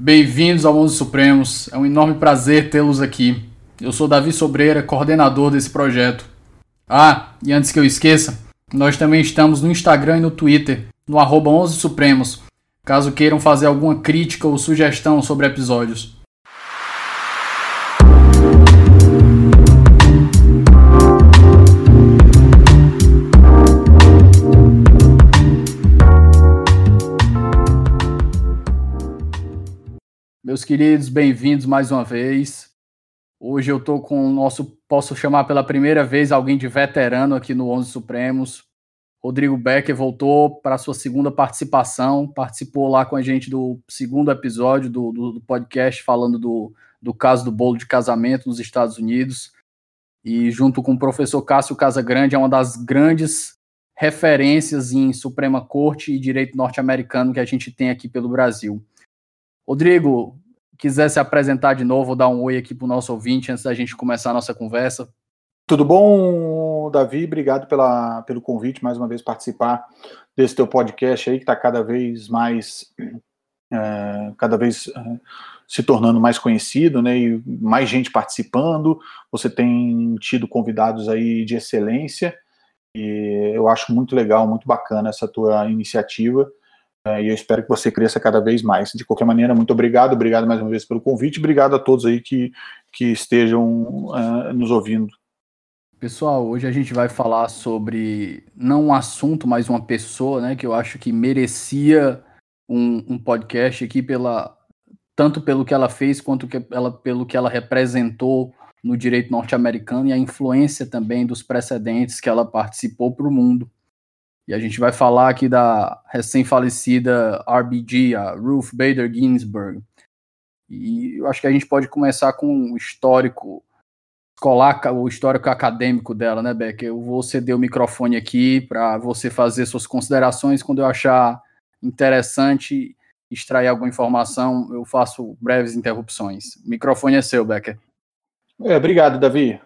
Bem-vindos ao Mundo Supremos. É um enorme prazer tê-los aqui. Eu sou Davi Sobreira, coordenador desse projeto. Ah, e antes que eu esqueça, nós também estamos no Instagram e no Twitter, no arroba 11 Supremos, caso queiram fazer alguma crítica ou sugestão sobre episódios. Meus queridos, bem-vindos mais uma vez. Hoje eu tô com o nosso, posso chamar pela primeira vez alguém de veterano aqui no Onze Supremos. Rodrigo Becker voltou para sua segunda participação, participou lá com a gente do segundo episódio do, do, do podcast falando do, do caso do bolo de casamento nos Estados Unidos. E junto com o professor Cássio Casagrande, é uma das grandes referências em Suprema Corte e direito norte-americano que a gente tem aqui pelo Brasil. Rodrigo, quiser se apresentar de novo, dar um oi aqui para o nosso ouvinte antes da gente começar a nossa conversa. Tudo bom, Davi? Obrigado pela, pelo convite, mais uma vez, participar desse teu podcast aí, que está cada vez mais, é, cada vez é, se tornando mais conhecido, né, e mais gente participando, você tem tido convidados aí de excelência, e eu acho muito legal, muito bacana essa tua iniciativa, e eu espero que você cresça cada vez mais. De qualquer maneira, muito obrigado, obrigado mais uma vez pelo convite, obrigado a todos aí que, que estejam uh, nos ouvindo. Pessoal, hoje a gente vai falar sobre não um assunto, mas uma pessoa, né, que eu acho que merecia um, um podcast aqui pela tanto pelo que ela fez quanto que ela, pelo que ela representou no direito norte-americano e a influência também dos precedentes que ela participou para o mundo. E a gente vai falar aqui da recém-falecida RBG, a Ruth Bader Ginsburg. E eu acho que a gente pode começar com o histórico escolar, o histórico acadêmico dela, né, Beck? Eu vou ceder o microfone aqui para você fazer suas considerações. Quando eu achar interessante extrair alguma informação, eu faço breves interrupções. O microfone é seu, Becker. É, obrigado, Davi. É,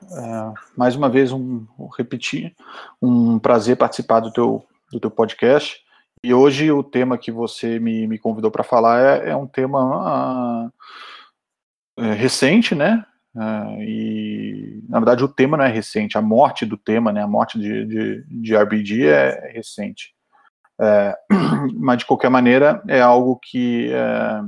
mais uma vez, um, repetir, um prazer participar do teu, do teu podcast. E hoje o tema que você me, me convidou para falar é, é, um tema uh, é, recente, né? Uh, e na verdade o tema não é recente, a morte do tema, né? A morte de, de, de RBG é recente. É, mas de qualquer maneira é algo que é,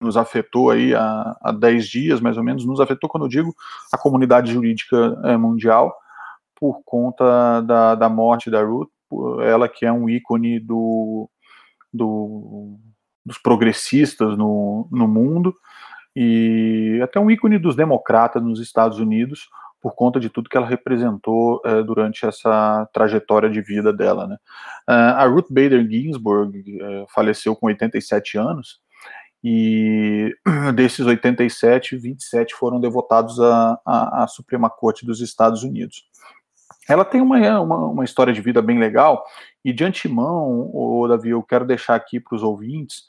nos afetou aí há, há 10 dias, mais ou menos, nos afetou quando eu digo a comunidade jurídica é, mundial por conta da, da morte da Ruth, ela que é um ícone do, do, dos progressistas no, no mundo e até um ícone dos democratas nos Estados Unidos por conta de tudo que ela representou é, durante essa trajetória de vida dela. Né? Uh, a Ruth Bader Ginsburg é, faleceu com 87 anos e desses 87, 27 foram devotados à Suprema Corte dos Estados Unidos. Ela tem uma, uma, uma, história de vida bem legal, e de antemão, o Davi, eu quero deixar aqui para os ouvintes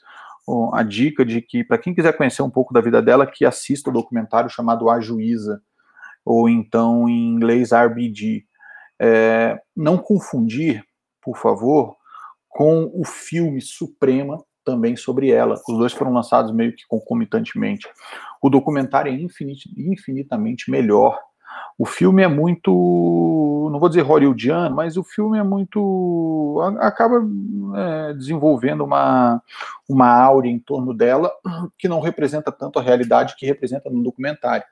a dica de que, para quem quiser conhecer um pouco da vida dela, que assista o documentário chamado A Juíza, ou então em inglês RBG. É, não confundir, por favor, com o filme Suprema, também sobre ela. Os dois foram lançados meio que concomitantemente. O documentário é infinit, infinitamente melhor o filme é muito, não vou dizer hollywoodiano, mas o filme é muito, acaba é, desenvolvendo uma, uma áurea em torno dela que não representa tanto a realidade que representa no documentário.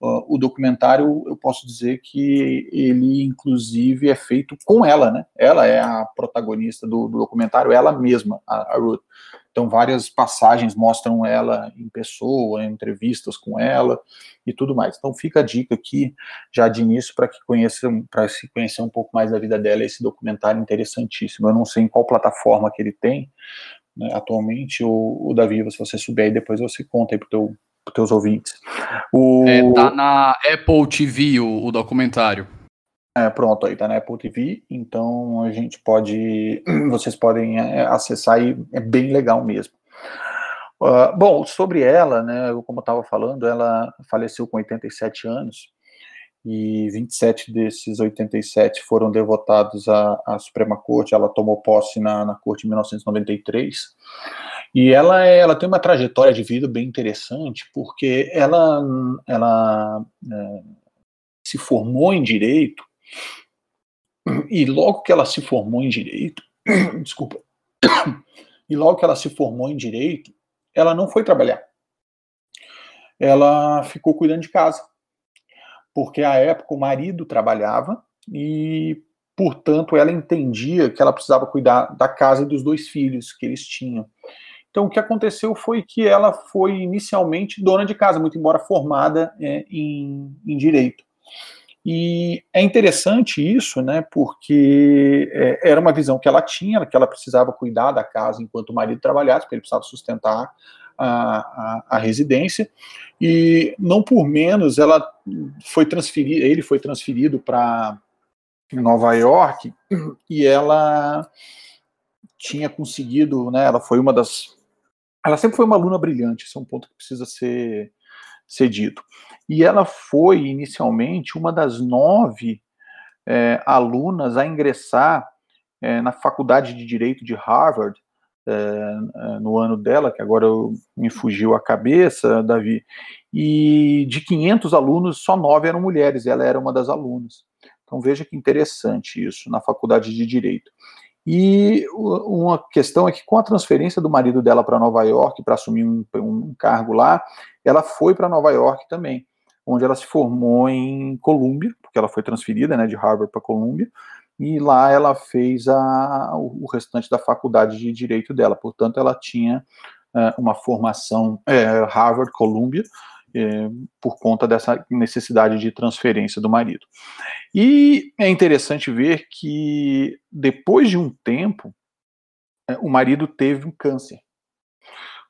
Uh, o documentário, eu posso dizer que ele, inclusive, é feito com ela, né? Ela é a protagonista do, do documentário, ela mesma, a, a Ruth. Então, várias passagens mostram ela em pessoa, entrevistas com ela e tudo mais. Então, fica a dica aqui, já de início, para que conheçam, para se conhecer um pouco mais da vida dela, esse documentário interessantíssimo. Eu não sei em qual plataforma que ele tem né, atualmente, o, o Davi, se você souber, depois você conta aí teu, pros teus ouvintes. O... É, tá na Apple TV o, o documentário. É, pronto, aí tá na Apple TV, então a gente pode, vocês podem é, acessar e é bem legal mesmo. Uh, bom, sobre ela, né, como eu estava falando, ela faleceu com 87 anos e 27 desses 87 foram devotados à, à Suprema Corte. Ela tomou posse na, na Corte em 1993 E ela, é, ela tem uma trajetória de vida bem interessante, porque ela, ela é, se formou em direito, e logo que ela se formou em direito, desculpa, e logo que ela se formou em direito, ela não foi trabalhar. Ela ficou cuidando de casa. Porque à época o marido trabalhava e, portanto, ela entendia que ela precisava cuidar da casa e dos dois filhos que eles tinham. Então, o que aconteceu foi que ela foi inicialmente dona de casa, muito embora formada é, em, em direito. E é interessante isso, né, porque é, era uma visão que ela tinha, que ela precisava cuidar da casa enquanto o marido trabalhasse, porque ele precisava sustentar a, a, a residência, e não por menos ela foi transferida, ele foi transferido para Nova York, e ela tinha conseguido, né, ela foi uma das, ela sempre foi uma aluna brilhante, esse é um ponto que precisa ser, ser dito. E ela foi, inicialmente, uma das nove é, alunas a ingressar é, na Faculdade de Direito de Harvard, é, no ano dela, que agora me fugiu a cabeça, Davi, e de 500 alunos, só nove eram mulheres, ela era uma das alunas. Então veja que interessante isso, na Faculdade de Direito. E uma questão é que com a transferência do marido dela para Nova York, para assumir um, um cargo lá, ela foi para Nova York também onde ela se formou em Columbia, porque ela foi transferida né, de Harvard para Columbia, e lá ela fez a, o restante da faculdade de direito dela. Portanto, ela tinha uh, uma formação é, Harvard, Columbia, é, por conta dessa necessidade de transferência do marido. E é interessante ver que depois de um tempo, é, o marido teve um câncer,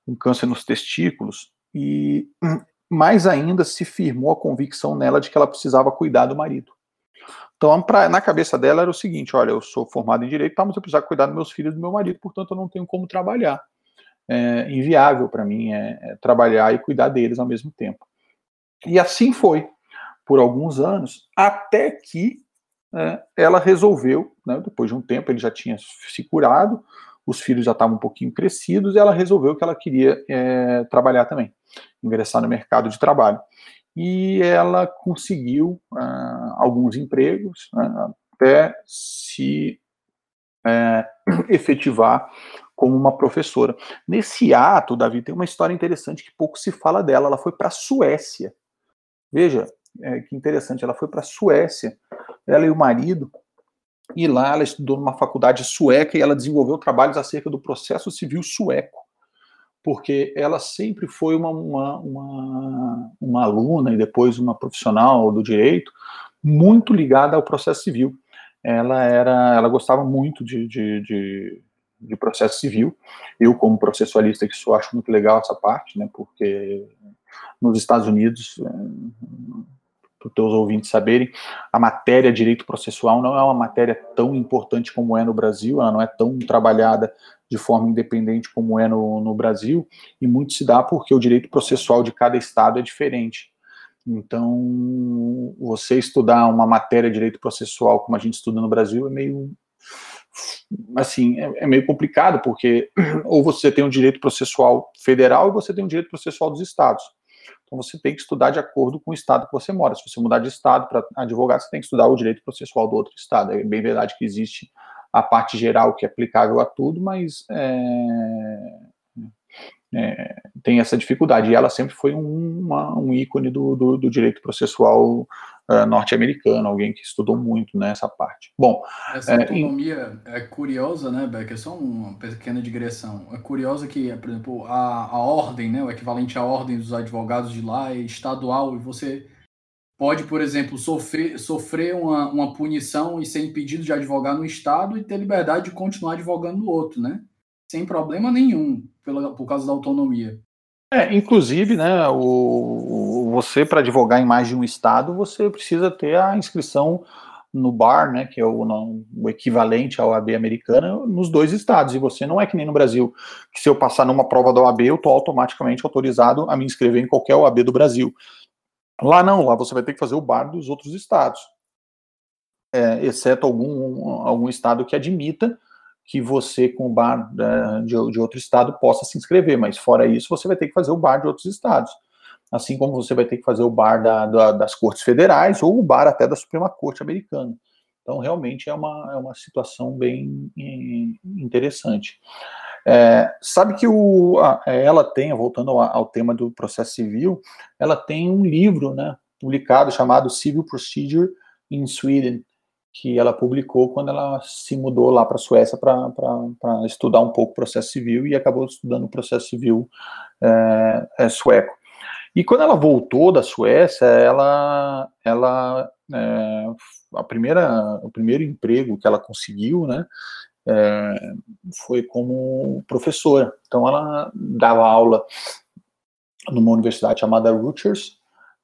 um câncer nos testículos, e mais ainda se firmou a convicção nela de que ela precisava cuidar do marido. Então, pra, na cabeça dela era o seguinte: olha, eu sou formado em direito, tá, mas eu preciso cuidar dos meus filhos e do meu marido, portanto eu não tenho como trabalhar. É inviável para mim é, é trabalhar e cuidar deles ao mesmo tempo. E assim foi por alguns anos, até que é, ela resolveu, né, depois de um tempo, ele já tinha se curado, os filhos já estavam um pouquinho crescidos, e ela resolveu que ela queria é, trabalhar também ingressar no mercado de trabalho. E ela conseguiu uh, alguns empregos uh, até se uh, efetivar como uma professora. Nesse ato, Davi, tem uma história interessante que pouco se fala dela. Ela foi para a Suécia. Veja é, que interessante, ela foi para a Suécia, ela e o marido, e lá ela estudou numa faculdade sueca e ela desenvolveu trabalhos acerca do processo civil sueco porque ela sempre foi uma, uma, uma, uma, aluna e depois uma profissional do direito muito ligada ao processo civil. Ela era, ela gostava muito de, de, de, de processo civil. Eu, como processualista, que sou, acho muito legal essa parte, né, porque nos Estados Unidos, eh, para os teus ouvintes saberem, a matéria direito processual não é uma matéria tão importante como é no Brasil, ela não é tão trabalhada de forma independente como é no, no Brasil, e muito se dá porque o direito processual de cada estado é diferente. Então, você estudar uma matéria de direito processual como a gente estuda no Brasil é meio assim, é, é, meio complicado, porque ou você tem um direito processual federal ou você tem um direito processual dos estados. Então você tem que estudar de acordo com o estado que você mora. Se você mudar de estado para advogado, você tem que estudar o direito processual do outro estado. É bem verdade que existe a parte geral que é aplicável a tudo, mas é, é, tem essa dificuldade. E ela sempre foi um, uma, um ícone do, do, do direito processual uh, norte-americano, alguém que estudou muito nessa parte. Bom, essa é, autonomia é curiosa, né, Becker? Só uma pequena digressão. É curiosa que, por exemplo, a, a ordem, né, o equivalente à ordem dos advogados de lá é estadual e você pode, por exemplo, sofrer, sofrer uma, uma punição e ser impedido de advogar no Estado e ter liberdade de continuar advogando no outro, né? Sem problema nenhum, pela, por causa da autonomia. É, inclusive, né, o, você para advogar em mais de um estado, você precisa ter a inscrição no bar, né, que é o, o equivalente à OAB americana, nos dois estados. E você não é que nem no Brasil, que se eu passar numa prova da OAB, eu estou automaticamente autorizado a me inscrever em qualquer OAB do Brasil. Lá não, lá você vai ter que fazer o bar dos outros estados, é, exceto algum, algum estado que admita que você, com o bar né, de, de outro estado, possa se inscrever, mas fora isso, você vai ter que fazer o bar de outros estados. Assim como você vai ter que fazer o bar da, da, das cortes federais ou o bar até da Suprema Corte americana. Então, realmente é uma, é uma situação bem interessante. É, sabe que o, a, ela tem, voltando ao, ao, tema do processo civil, ela tem um livro né, publicado chamado Civil Procedure in Sweden, que ela publicou quando ela se mudou lá para a Suécia para estudar um pouco o processo civil e acabou estudando o processo civil é, é, sueco. E quando ela voltou da Suécia, ela, ela é, a primeira, o primeiro emprego que ela conseguiu, né, foi como professora. Então ela dava aula numa universidade chamada Rutgers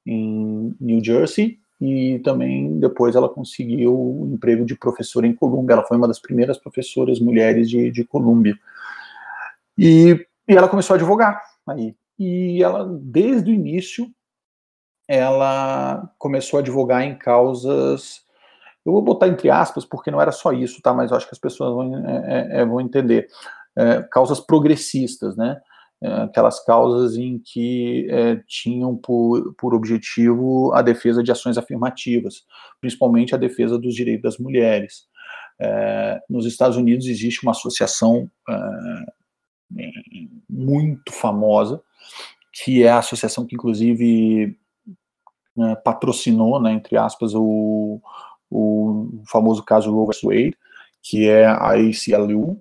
em New Jersey e também depois ela conseguiu o emprego de professora em Colômbia. Ela foi uma das primeiras professoras mulheres de, de Colômbia. E, e ela começou a advogar aí. E ela, desde o início, ela começou a advogar em causas. Eu vou botar entre aspas, porque não era só isso, tá? Mas eu acho que as pessoas vão, é, é, é vão entender. É, causas progressistas, né? É, aquelas causas em que é, tinham por, por objetivo a defesa de ações afirmativas, principalmente a defesa dos direitos das mulheres. É, nos Estados Unidos existe uma associação é, muito famosa, que é a associação que, inclusive, né, patrocinou, né, entre aspas, o, o famoso caso Roe vs. Wade, que é a ACLU,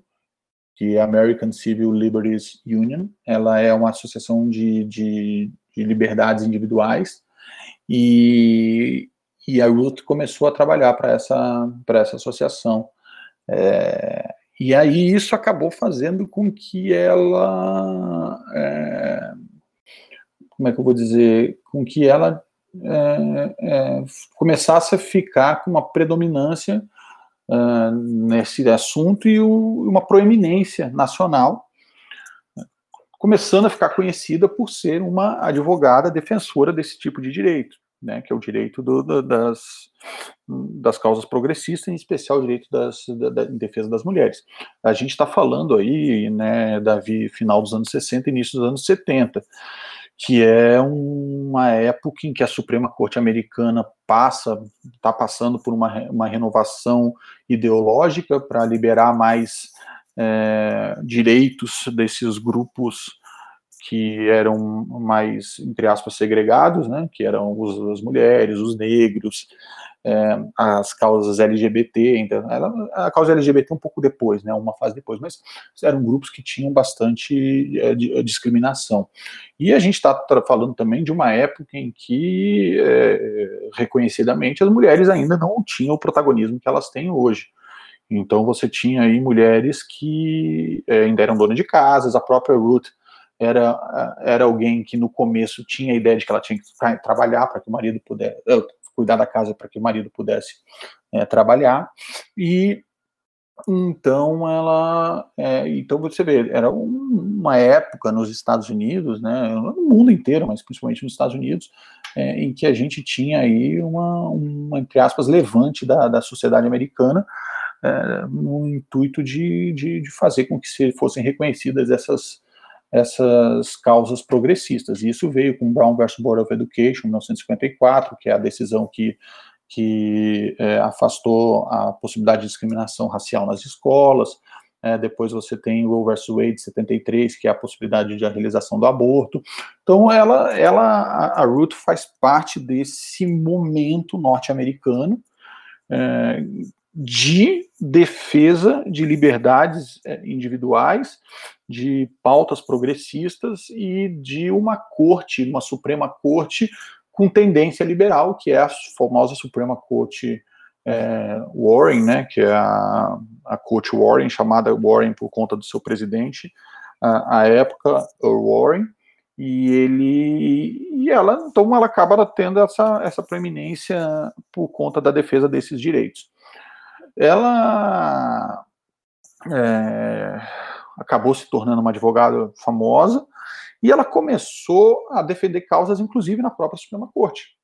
que é a American Civil Liberties Union. Ela é uma associação de, de, de liberdades individuais e, e a Ruth começou a trabalhar para essa, essa associação. É, e aí isso acabou fazendo com que ela, é, como é que eu vou dizer, com que ela é, é começasse a ficar com uma predominância uh, nesse assunto e o, uma proeminência nacional, começando a ficar conhecida por ser uma advogada defensora desse tipo de direito, né, que é o direito do, do, das, das causas progressistas, em especial o direito das, da, da defesa das mulheres. A gente está falando aí, né, Davi, final dos anos 60, início dos anos 70 que é uma época em que a Suprema Corte Americana passa, está passando por uma, uma renovação ideológica para liberar mais é, direitos desses grupos que eram mais, entre aspas, segregados, né, que eram os, as mulheres, os negros, é, as causas LGBT, ainda, a causa LGBT um pouco depois, né, uma fase depois, mas eram grupos que tinham bastante é, discriminação. E a gente está falando também de uma época em que, é, reconhecidamente, as mulheres ainda não tinham o protagonismo que elas têm hoje. Então você tinha aí mulheres que é, ainda eram donas de casas, a própria Ruth era, era alguém que no começo tinha a ideia de que ela tinha que trabalhar para que o marido pudesse, cuidar da casa para que o marido pudesse é, trabalhar. E então ela, é, então você vê, era uma época nos Estados Unidos, né, no mundo inteiro, mas principalmente nos Estados Unidos, é, em que a gente tinha aí uma, uma entre aspas, levante da, da sociedade americana, no intuito de, de, de, fazer com que se fossem reconhecidas essas, essas causas progressistas. E isso veio com Brown versus Board of Education, em 1954, que é a decisão que, que é, afastou a possibilidade de discriminação racial nas escolas. É, depois você tem Roe versus Wade, 73, que é a possibilidade de a realização do aborto. Então, ela, ela a, a Ruth faz parte desse momento norte-americano é, de defesa de liberdades é, individuais, de pautas progressistas e de uma corte, uma Suprema Corte com tendência liberal, que é a famosa Suprema Corte é, Warren, né, que é a, a Corte Warren, chamada Warren por conta do seu presidente, a, época, Warren, e ele e ela então ela acaba tendo essa, essa preeminência por conta da defesa desses direitos. Ela é, acabou se tornando uma advogada famosa e ela começou a defender causas, inclusive na própria Suprema Corte.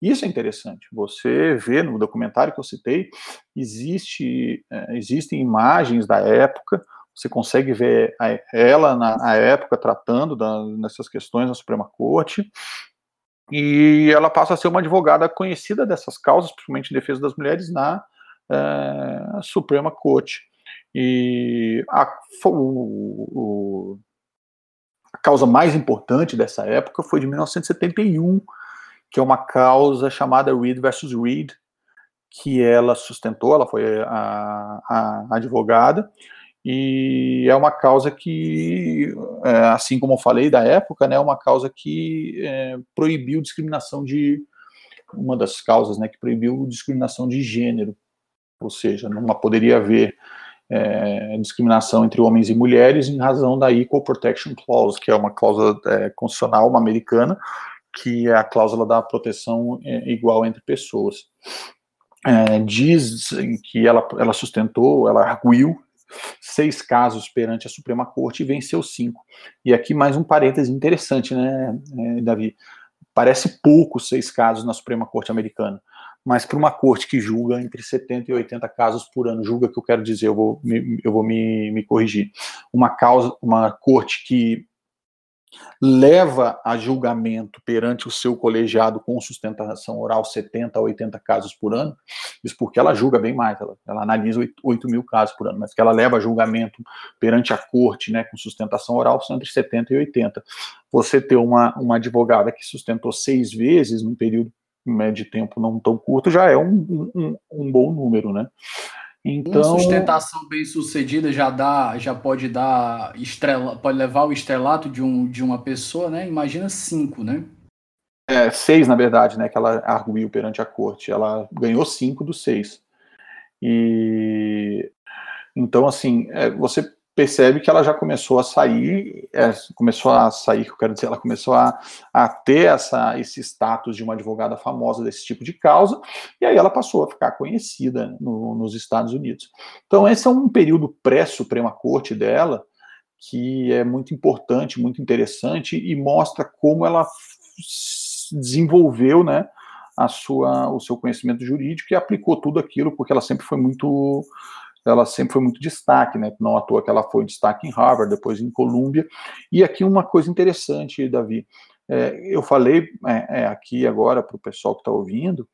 Isso é interessante. Você vê no documentário que eu citei, existe, é, existem imagens da época, você consegue ver ela na época tratando da, nessas questões na Suprema Corte, e ela passa a ser uma advogada conhecida dessas causas, principalmente em defesa das mulheres, na é, Suprema Corte. E a, o, o, a causa mais importante dessa época foi de 1971, que é uma causa chamada Reed versus Reed, que ela sustentou, ela foi a, a advogada, e é uma causa que, é, assim como eu falei da época, né, é uma causa que é, proibiu discriminação de, uma das causas, né, que proibiu discriminação de gênero, ou seja, não poderia haver é, discriminação entre homens e mulheres em razão da Equal Protection Clause, que é uma cláusula é, constitucional uma americana, que é a cláusula da proteção é, igual entre pessoas. É, diz que ela, ela sustentou, ela arguiu seis casos perante a Suprema Corte e venceu cinco. E aqui mais um parêntese interessante, né, é, Davi? Parece pouco seis casos na Suprema Corte americana, mas para uma corte que julga entre 70 e 80 casos por ano, julga que eu quero dizer, eu vou me, eu vou me, me corrigir. Uma causa, uma corte que leva a julgamento perante o seu colegiado com sustentação oral 70 a 80 casos por ano, isso porque ela julga bem mais, ela, ela analisa 8, 8, mil casos por ano, mas que ela leva a julgamento perante a corte, né, com sustentação oral, são entre 70 e 80. Você ter uma, uma advogada que sustentou seis vezes num período médio de tempo não tão curto já é um, um, um bom número, né? Então, uma sustentação bem sucedida já dá, já pode dar estrela, pode levar o estrelato de, um, de uma pessoa, né? Imagina cinco, né? É, seis, na verdade, né? Que ela arguiu perante a corte. Ela ganhou cinco dos seis. E então, assim, é, você percebe que ela já começou a sair, é, começou a sair, eu quero dizer, ela começou a, a ter essa, esse status de uma advogada famosa desse tipo de causa, e aí ela passou a ficar conhecida no, nos Estados Unidos. Então, esse é um período pré-Suprema Corte dela, que é muito importante, muito interessante, e mostra como ela desenvolveu, né, a sua, o seu conhecimento jurídico e aplicou tudo aquilo, porque ela sempre foi muito ela sempre foi muito destaque, né? Não à toa que ela foi destaque em Harvard, depois em Columbia. E aqui uma coisa interessante, Davi. É, eu falei é, é, aqui agora para o pessoal que está ouvindo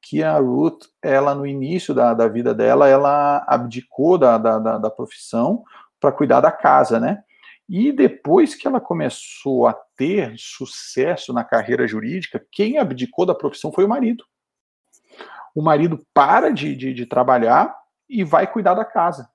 que a Ruth, ela no início da, da vida dela, ela abdicou da, da, da, da profissão para cuidar da casa, né? E depois que ela começou a ter sucesso na carreira jurídica, quem abdicou da profissão foi o marido. O marido para de, de, de trabalhar e vai cuidar da casa.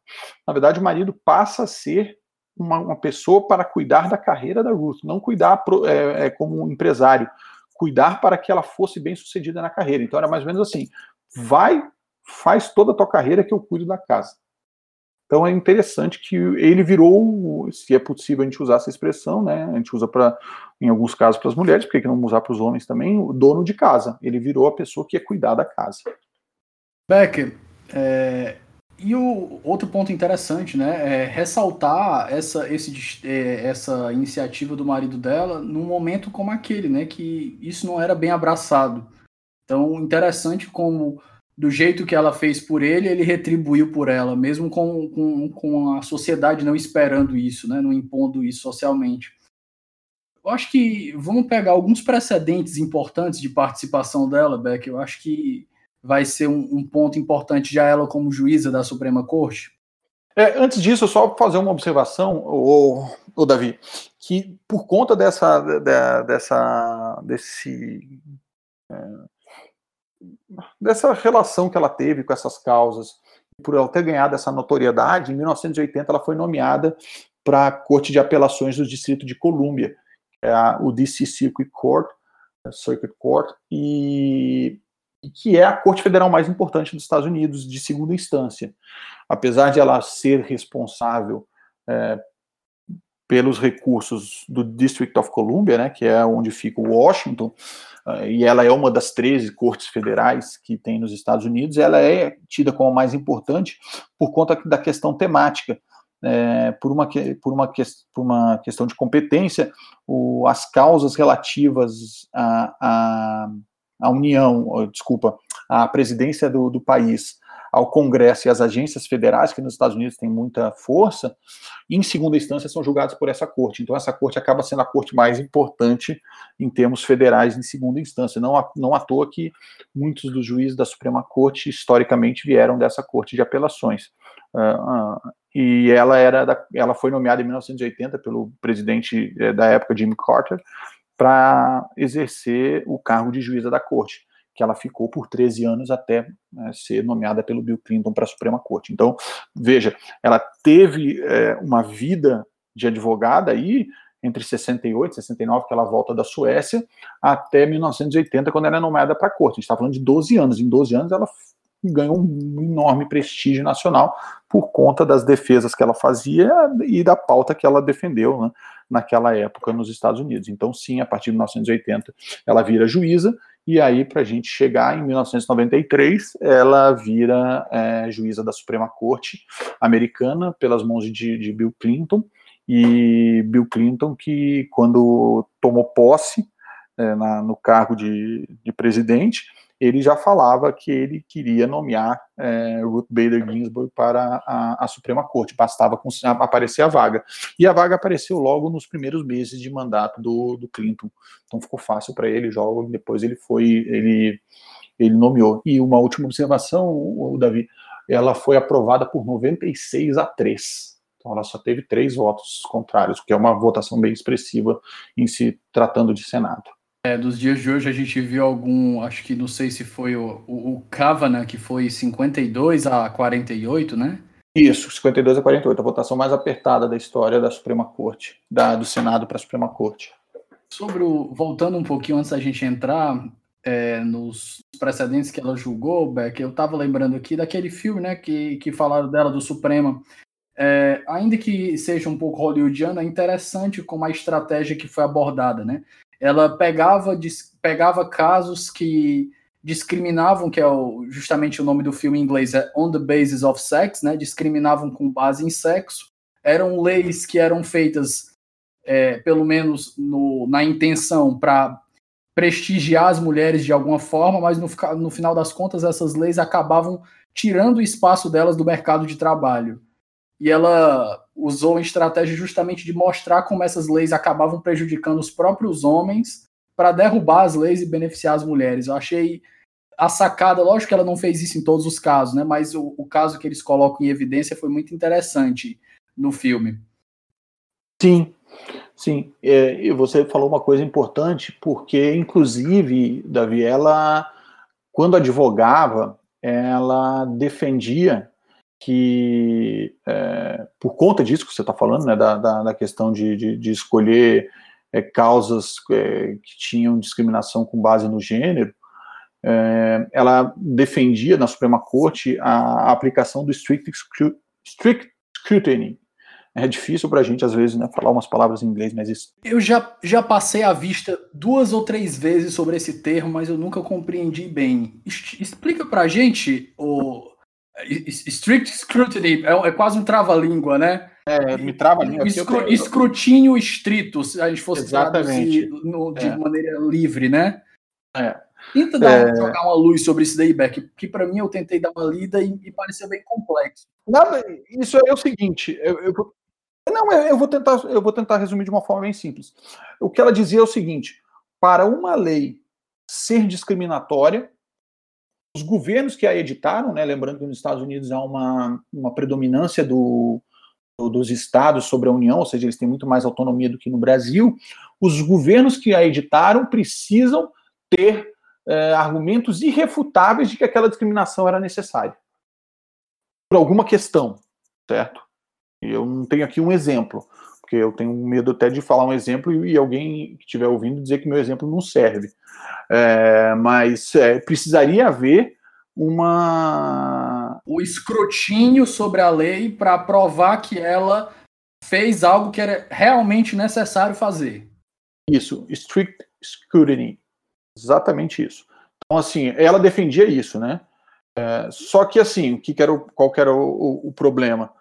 Na verdade, o marido passa a ser uma, uma pessoa para cuidar da carreira da Ruth, não cuidar pro, é, é, como um empresário, cuidar para que ela fosse bem sucedida na carreira. Então era mais ou menos assim: vai, faz toda a tua carreira que eu cuido da casa. Então é interessante que ele virou, se é possível a gente usar essa expressão, né? A gente usa para, em alguns casos, para as mulheres, porque que não usar para os homens também, o dono de casa. Ele virou a pessoa que ia cuidar da casa. Becker, é, e o outro ponto interessante, né, é ressaltar essa, esse, é, essa iniciativa do marido dela num momento como aquele, né, que isso não era bem abraçado. Então, interessante como, do jeito que ela fez por ele, ele retribuiu por ela, mesmo com, com, com a sociedade não esperando isso, né, não impondo isso socialmente. Eu acho que vamos pegar alguns precedentes importantes de participação dela, Beck. Eu acho que vai ser um, um ponto importante já ela como juíza da Suprema Corte? É, antes disso, só fazer uma observação, o, o Davi, que por conta dessa, de, dessa, desse, é, dessa relação que ela teve com essas causas, por ela ter ganhado essa notoriedade, em 1980 ela foi nomeada para a Corte de Apelações do Distrito de Colômbia, é o DC Circuit Court, Circuit Court, e que é a Corte Federal mais importante dos Estados Unidos, de segunda instância. Apesar de ela ser responsável é, pelos recursos do District of Columbia, né, que é onde fica o Washington, é, e ela é uma das 13 cortes federais que tem nos Estados Unidos, ela é tida como a mais importante por conta da questão temática. É, por, uma, por, uma, por uma questão de competência, o, as causas relativas a a União, desculpa, a presidência do, do país ao Congresso e às agências federais, que nos Estados Unidos tem muita força, em segunda instância são julgados por essa corte. Então, essa corte acaba sendo a corte mais importante em termos federais em segunda instância. Não, não à toa que muitos dos juízes da Suprema Corte, historicamente, vieram dessa corte de apelações. Uh, e ela era da, ela foi nomeada em 1980 pelo presidente eh, da época Jimmy Carter para exercer o cargo de juíza da corte que ela ficou por 13 anos até né, ser nomeada pelo Bill Clinton para a Suprema Corte. Então, veja, ela teve é, uma vida de advogada aí entre 68 e 69, que ela volta da Suécia, até 1980, quando ela é nomeada para a corte. A gente está falando de 12 anos. Em 12 anos, ela ganhou um enorme prestígio nacional por conta das defesas que ela fazia e da pauta que ela defendeu né, naquela época nos Estados Unidos. Então, sim, a partir de 1980, ela vira juíza e aí, para a gente chegar em 1993, ela vira é, juíza da Suprema Corte americana pelas mãos de, de, Bill Clinton. E Bill Clinton, que quando tomou posse é, na, no cargo de, de presidente, ele já falava que ele queria nomear é, Ruth Bader Ginsburg para a, a, Suprema Corte, bastava com, aparecer a vaga. E a vaga apareceu logo nos primeiros meses de mandato do, do Clinton, então ficou fácil para ele, logo depois ele foi, ele, ele nomeou. E uma última observação, o Davi, ela foi aprovada por 96 a 3. Então ela só teve três votos contrários, que é uma votação bem expressiva em se tratando de Senado. É, dos dias de hoje a gente viu algum, acho que não sei se foi o, o, o Kavanaugh, que foi 52 a 48, né? Isso, 52 a 48, a votação mais apertada da história da Suprema Corte, da, do Senado para a Suprema Corte. Sobre o, voltando um pouquinho antes da gente entrar é, nos precedentes que ela julgou, Beck, eu estava lembrando aqui daquele filme, né, que, que falaram dela do Suprema. É, ainda que seja um pouco hollywoodiano, é interessante como a estratégia que foi abordada, né? Ela pegava, pegava casos que discriminavam, que é o, justamente o nome do filme em inglês é On the Basis of Sex, né? Discriminavam com base em sexo. Eram leis que eram feitas, é, pelo menos no, na intenção, para prestigiar as mulheres de alguma forma, mas no, no final das contas essas leis acabavam tirando o espaço delas do mercado de trabalho. E ela usou a estratégia justamente de mostrar como essas leis acabavam prejudicando os próprios homens para derrubar as leis e beneficiar as mulheres. Eu achei a sacada, lógico que ela não fez isso em todos os casos, né? Mas o, o caso que eles colocam em evidência foi muito interessante no filme. Sim, sim. É, e você falou uma coisa importante, porque, inclusive, Davi, ela, quando advogava, ela defendia que, é, por conta disso que você está falando, né, da, da, da questão de, de, de escolher é, causas é, que tinham discriminação com base no gênero, é, ela defendia na Suprema Corte a, a aplicação do strict, strict scrutiny. É difícil para a gente, às vezes, né, falar umas palavras em inglês, mas isso. Eu já, já passei a vista duas ou três vezes sobre esse termo, mas eu nunca compreendi bem. Explica para a gente, o, Strict scrutiny é, é quase um trava-língua, né? É, me trava a língua. Escru, escrutínio estrito, se a gente fosse Exatamente. traduzir no, de é. maneira livre, né? É. Tenta dar, é... jogar uma luz sobre isso daí, Beck, que para mim eu tentei dar uma lida e, e pareceu bem complexo. Nada, isso é o seguinte, eu, eu, não, eu vou tentar, eu vou tentar resumir de uma forma bem simples. O que ela dizia é o seguinte: para uma lei ser discriminatória, os governos que a editaram, né, lembrando que nos Estados Unidos há uma, uma predominância do, do, dos estados sobre a União, ou seja, eles têm muito mais autonomia do que no Brasil, os governos que a editaram precisam ter é, argumentos irrefutáveis de que aquela discriminação era necessária. Por alguma questão, certo? Eu não tenho aqui um exemplo, porque eu tenho medo até de falar um exemplo e, alguém que estiver ouvindo dizer que meu exemplo não serve. É, mas é, precisaria haver uma. O escrutínio sobre a lei para provar que ela fez algo que era realmente necessário fazer. Isso, strict scrutiny. Exatamente isso. Então, assim, ela defendia isso, né? É, só que, assim, o que, que era o, qual que era o, o, o problema?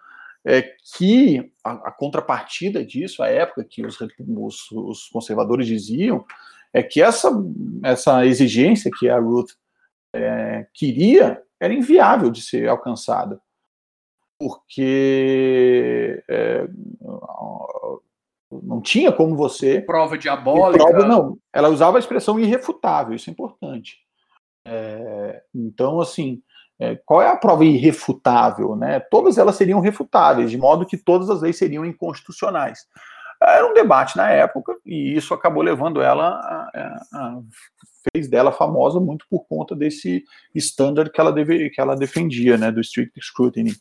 É que a, a, contrapartida disso, a época que os, os, os conservadores diziam, é que essa, essa exigência que a Ruth é, queria era inviável de ser alcançada, porque é, não tinha como você. Prova diabólica. Prova, não, ela usava a expressão irrefutável, isso é importante. É, então, assim, é, qual é a prova irrefutável? Né? Todas elas seriam refutáveis, de modo que todas as leis seriam inconstitucionais. Era um debate na época, e isso acabou levando ela a, a, a fez dela famosa muito por conta desse standard que ela, deve, que ela defendia, né, do strict scrutiny.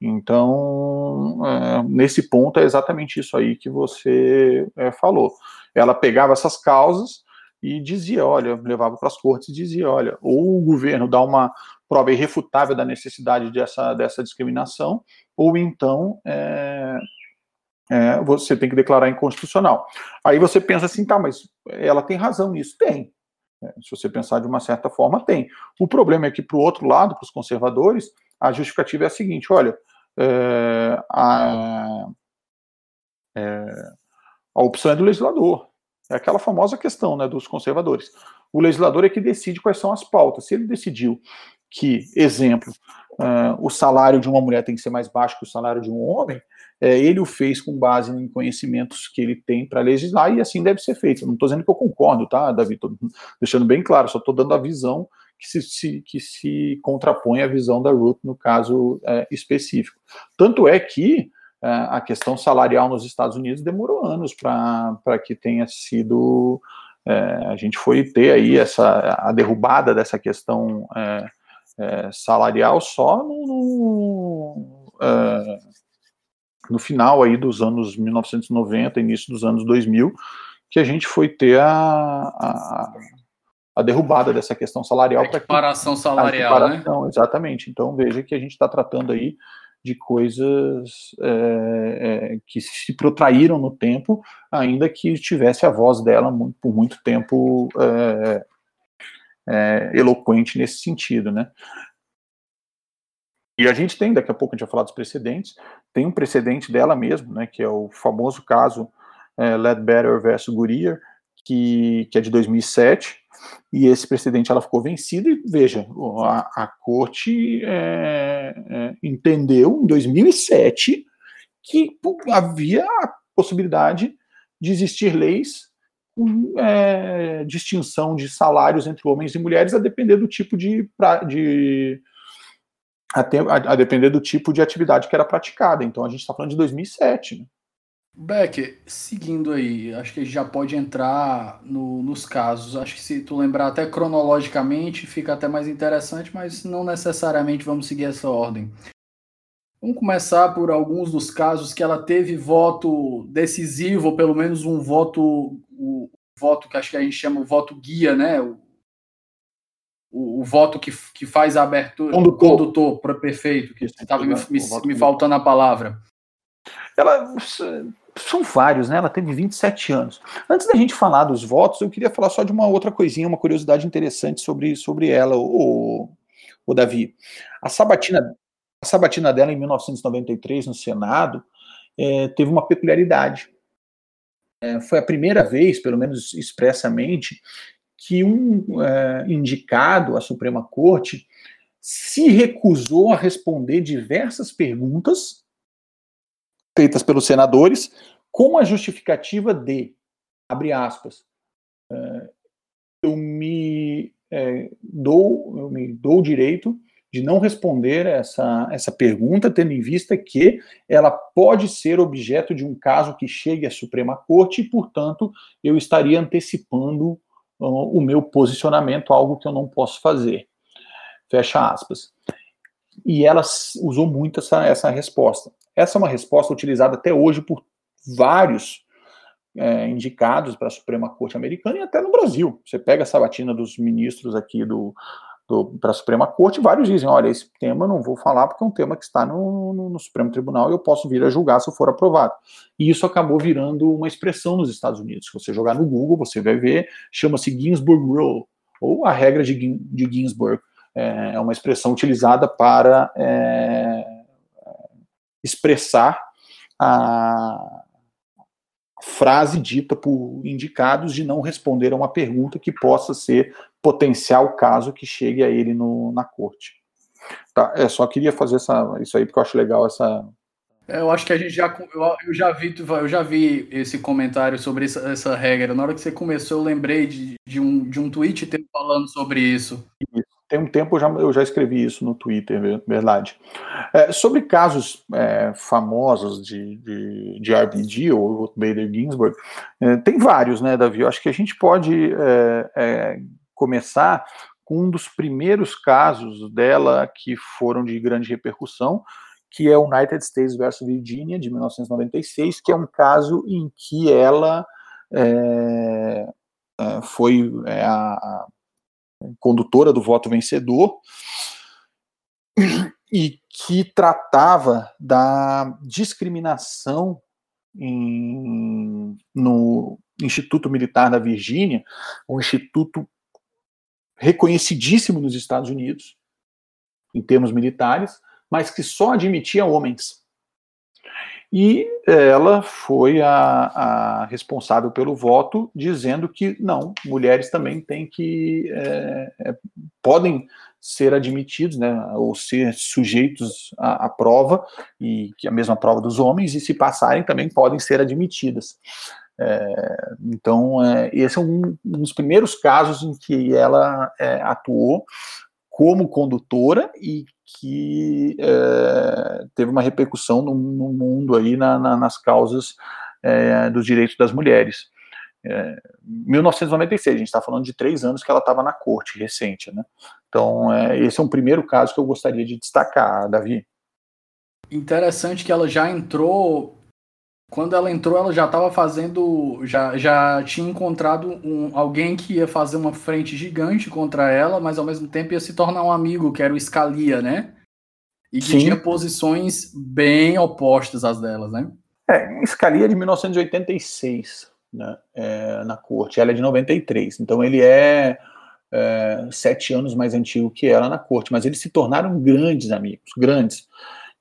Então, é, nesse ponto é exatamente isso aí que você é, falou. Ela pegava essas causas e dizia, olha, levava para as cortes e dizia, olha, ou o governo dá uma prova irrefutável da necessidade dessa, dessa discriminação, ou então é, é, você tem que declarar inconstitucional. Aí você pensa assim, tá, mas ela tem razão nisso? Tem. É, se você pensar de uma certa forma, tem. O problema é que, para o outro lado, para os conservadores, a justificativa é a seguinte: olha, é, a, é, a opção é do legislador. É aquela famosa questão né, dos conservadores. O legislador é que decide quais são as pautas. Se ele decidiu que, exemplo, uh, o salário de uma mulher tem que ser mais baixo que o salário de um homem, é, ele o fez com base em conhecimentos que ele tem para legislar e assim deve ser feito. não estou dizendo que eu concordo, tá, Davi? Estou deixando bem claro, só estou dando a visão que se, se, que se contrapõe à visão da Ruth no caso é, específico. Tanto é que a questão salarial nos Estados Unidos demorou anos para que tenha sido. É, a gente foi ter aí essa, a derrubada dessa questão é, é, salarial só no, no é, no final aí dos anos 1990, início dos anos 2000, que a gente foi ter a, a, a derrubada dessa questão salarial. A equiparação salarial, a equiparação, né? Exatamente. Então, veja que a gente está tratando aí de coisas é, é, que se protraíram no tempo, ainda que tivesse a voz dela muito, por muito tempo é, é eloquente nesse sentido, né? E a gente tem, daqui a pouco a gente vai falar dos precedentes, tem um precedente dela mesmo, né, que é o famoso caso é, Ledbetter versus Goodyear, que, que é de 2007, e esse precedente ela ficou vencida, e veja, a, a corte é, é, entendeu em 2007 que havia a possibilidade de existir leis com é, distinção de salários entre homens e mulheres, a depender do tipo de, de a, a, a, depender do tipo de atividade que era praticada. Então a gente está falando de 2007. Né? Beck, seguindo aí, acho que a gente já pode entrar no, nos casos. Acho que se tu lembrar até cronologicamente, fica até mais interessante, mas não necessariamente vamos seguir essa ordem. Vamos começar por alguns dos casos que ela teve voto decisivo, ou pelo menos um voto, o voto que acho que a gente chama o voto guia, né? O, o, o, voto que, que faz a abertura, condutor, condutor para perfeito, que estava me, me, me faltando a palavra. Ela são vários, né? Ela teve 27 anos. Antes da gente falar dos votos, eu queria falar só de uma outra coisinha, uma curiosidade interessante sobre, sobre ela, o, o Davi. A sabatina, a sabatina dela em 1993 no Senado é, teve uma peculiaridade. É, foi a primeira vez, pelo menos expressamente, que um é, indicado à Suprema Corte se recusou a responder diversas perguntas feitas pelos senadores com a justificativa de, abre aspas, é, eu me é, dou, eu me dou o direito de não responder essa, essa pergunta, tendo em vista que ela pode ser objeto de um caso que chegue à Suprema Corte e, portanto, eu estaria antecipando o meu posicionamento, algo que eu não posso fazer. Fecha aspas. E ela usou muito essa, essa resposta. Essa é uma resposta utilizada até hoje por vários é, indicados para a Suprema Corte Americana e até no Brasil. Você pega a sabatina dos ministros aqui do, para a Suprema Corte, vários dizem: olha, esse tema eu não vou falar porque é um tema que está no, no, no, Supremo Tribunal e eu posso vir a julgar se eu for aprovado. E isso acabou virando uma expressão nos Estados Unidos. Se você jogar no Google, você vai ver, chama-se Ginsburg Rule, ou a regra de, de Ginsburg. É, é uma expressão utilizada para é, expressar a frase dita por indicados de não responder a uma pergunta que possa ser potencial caso que chegue a ele no, na corte. Tá, é, só queria fazer essa, isso aí porque eu acho legal essa. É, eu acho que a gente já eu, eu, já vi eu já vi esse comentário sobre essa, essa regra. Na hora que você começou, eu lembrei de, de um de um tweet teu falando sobre isso. Tem um tempo eu já, eu já escrevi isso no Twitter, verdade. É, sobre casos é, famosos de, de, de RBG ou Bader Ginsburg, é, tem vários, né, Davi? Eu acho que a gente pode é, é, começar com um dos primeiros casos dela que foram de grande repercussão, que é United States versus Virginia, de 1996, que é um caso em que ela é, foi a condutora do voto vencedor e que tratava da discriminação em, no Instituto Militar da Virgínia, um instituto reconhecidíssimo nos Estados Unidos, em termos militares, mas que só admitia homens. E ela foi a, a responsável pelo voto, dizendo que não, mulheres também têm que é, é, podem ser admitidos, né, ou ser sujeitos à, à, prova e que a mesma prova dos homens e se passarem também podem ser admitidas. É, então, é, esse é um, um, dos primeiros casos em que ela é, atuou como condutora e que é, teve uma repercussão no, no mundo aí na, na, nas causas é, dos direitos das mulheres. É, 1996, a gente está falando de três anos que ela estava na corte recente, né? Então, é, esse é um primeiro caso que eu gostaria de destacar, Davi. Interessante que ela já entrou quando ela entrou, ela já estava fazendo. Já, já tinha encontrado um, alguém que ia fazer uma frente gigante contra ela, mas ao mesmo tempo ia se tornar um amigo, que era o Scalia, né? E que Sim. tinha posições bem opostas às delas, né? É, Scalia é de 1986, né? É, na corte. Ela é de 93. Então ele é, é sete anos mais antigo que ela na corte, mas eles se tornaram grandes amigos, grandes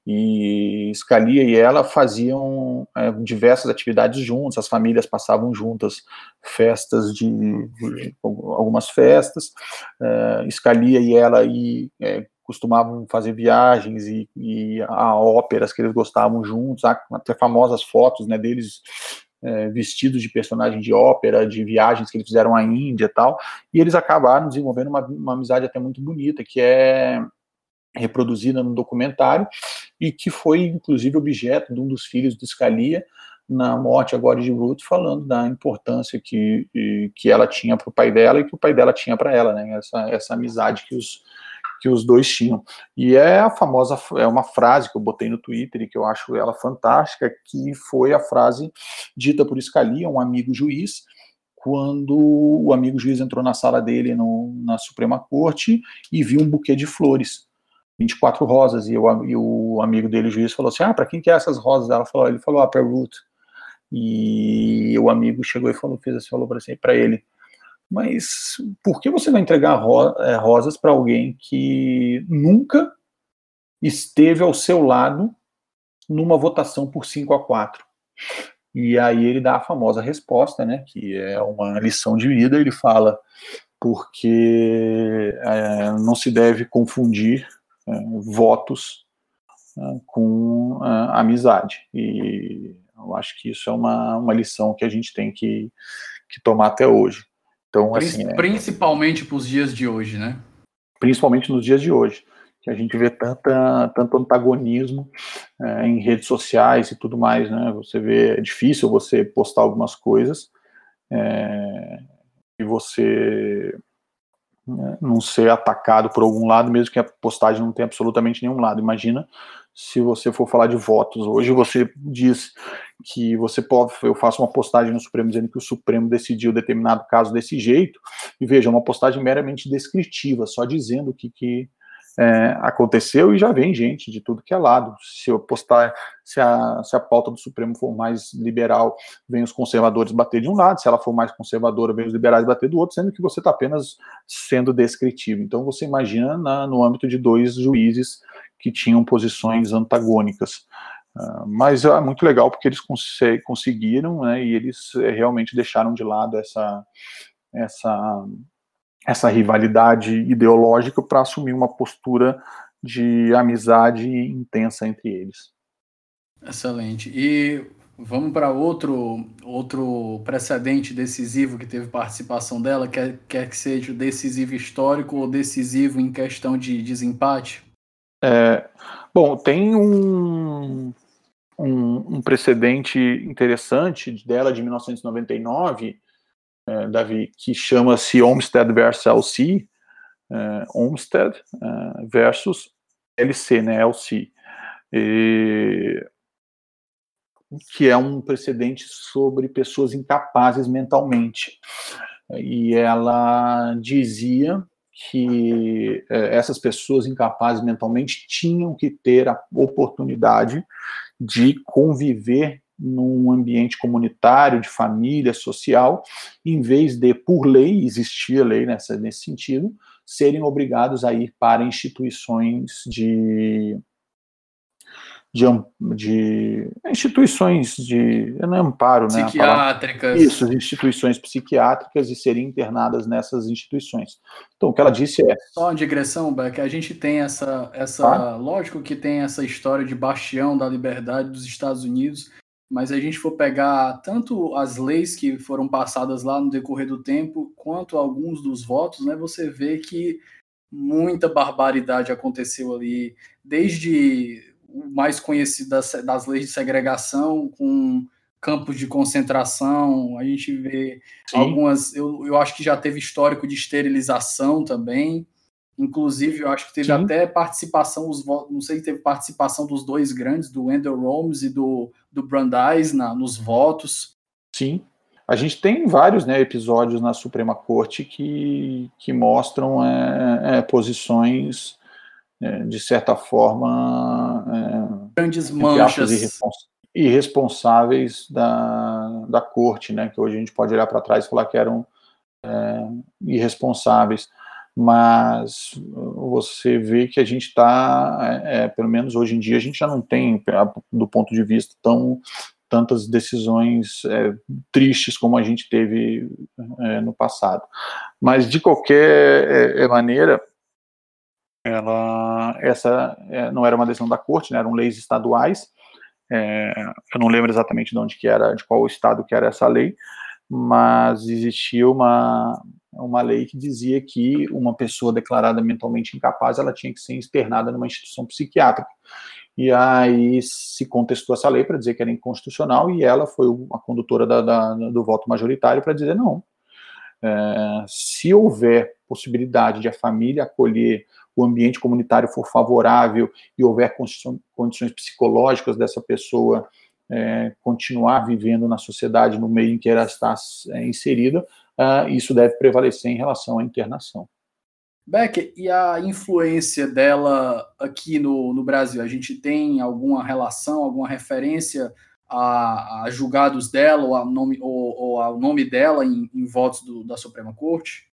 e Scalia e ela faziam é, diversas atividades juntos, as famílias passavam juntas festas de, de algumas festas, é, Scalia e ela e, é, costumavam fazer viagens e, e, a óperas que eles gostavam juntos, até famosas fotos né, deles é, vestidos de personagem de ópera, de viagens que eles fizeram à Índia e tal, e eles acabaram desenvolvendo uma, uma amizade até muito bonita, que é reproduzida no documentário e que foi inclusive objeto de um dos filhos de Scalia na morte agora de Ruth, falando da importância que, que ela tinha para o pai dela e que o pai dela tinha para ela, né? Essa, essa amizade que os, que os dois tinham. E é a famosa, é uma frase que eu botei no Twitter e que eu acho ela fantástica, que foi a frase dita por Scalia, um amigo juiz, quando o amigo juiz entrou na sala dele no, na Suprema Corte e viu um buquê de flores 24 rosas, e, eu, e o amigo dele, o juiz, falou assim, ah, para quem que é essas rosas? Ela falou, ele falou, ah, para Ruth. E o amigo chegou e falou, fez assim, falou para assim, ele, mas por que você vai entregar ro é, rosas para alguém que nunca esteve ao seu lado numa votação por 5 a 4? E aí ele dá a famosa resposta, né, que é uma lição de vida, ele fala, porque é, não se deve confundir votos é, com é, amizade. E eu acho que isso é uma, uma lição que a gente tem que, que tomar até hoje. Então, assim, principalmente para os dias de hoje, né? Principalmente nos dias de hoje, que a gente vê tanta, tanto antagonismo é, em redes sociais e tudo mais, né? Você vê, é difícil você postar algumas coisas é, e você né, não ser atacado por algum lado, mesmo que a postagem não tenha absolutamente nenhum lado. Imagina se você for falar de votos. Hoje você diz que você pode, eu faço uma postagem no Supremo dizendo que o Supremo decidiu determinado caso desse jeito, e veja, uma postagem meramente descritiva, só dizendo que, que é, aconteceu e já vem gente de tudo que é lado. Se eu postar, se a, se a pauta do Supremo for mais liberal, vem os conservadores bater de um lado, se ela for mais conservadora, vem os liberais bater do outro, sendo que você está apenas sendo descritivo. Então você imagina na, no âmbito de dois juízes que tinham posições antagônicas. Uh, mas é muito legal porque eles cons conseguiram, né, e eles é, realmente deixaram de lado essa, essa, essa rivalidade ideológica para assumir uma postura de amizade intensa entre eles. Excelente. E vamos para outro outro precedente decisivo que teve participação dela, quer, quer que seja decisivo histórico ou decisivo em questão de desempate? É, bom, tem um, um, um, precedente interessante dela de 1999, é, Davi, que chama-se Olmsted versus LC, é, Olmsted é, versus LC, né, LC. E, que é um precedente sobre pessoas incapazes mentalmente. E ela dizia que essas pessoas incapazes mentalmente tinham que ter a oportunidade de conviver num ambiente comunitário, de família, social, em vez de, por lei, existia lei nessa, nesse sentido, serem obrigados a ir para instituições de de, de instituições de não é amparo, né? Psiquiátricas. Isso, instituições psiquiátricas e serem internadas nessas instituições. Então, o que ela disse é. Só uma digressão, Beck, a gente tem essa. essa tá? Lógico que tem essa história de bastião da liberdade dos Estados Unidos, mas a gente for pegar tanto as leis que foram passadas lá no decorrer do tempo, quanto alguns dos votos, né? Você vê que muita barbaridade aconteceu ali, desde o mais conhecido das, das leis de segregação, com campos de concentração, a gente vê Sim. algumas, eu, eu acho que já teve histórico de esterilização também, inclusive eu acho que teve Sim. até participação, os, não sei se teve participação dos dois grandes, do Wendell Holmes e do, do Brandeis na, nos votos. Sim, a gente tem vários né, episódios na Suprema Corte que, que mostram é, é, posições é, de certa forma, é, grandes manchas irresponsáveis da, da corte, né, que hoje a gente pode olhar para trás e falar que eram é, irresponsáveis, mas você vê que a gente está, é, é, pelo menos hoje em dia, a gente já não tem, do ponto de vista tão tantas decisões é, tristes como a gente teve é, no passado. Mas, de qualquer é, maneira, ela essa é, não era uma decisão da corte, né, eram leis estaduais. É, eu não lembro exatamente de onde que era, de qual estado que era essa lei, mas existia uma uma lei que dizia que uma pessoa declarada mentalmente incapaz ela tinha que ser externada numa instituição psiquiátrica. E aí se contestou essa lei para dizer que era inconstitucional e ela foi a condutora da, da, do voto majoritário para dizer não. É, se houver possibilidade de a família acolher o ambiente comunitário for favorável e houver condições psicológicas dessa pessoa é, continuar vivendo na sociedade no meio em que ela está é, inserida, uh, isso deve prevalecer em relação à internação. Beck, e a influência dela aqui no, no Brasil? A gente tem alguma relação, alguma referência a, a julgados dela ou, nome, ou, ou ao nome dela em, em votos do, da Suprema Corte?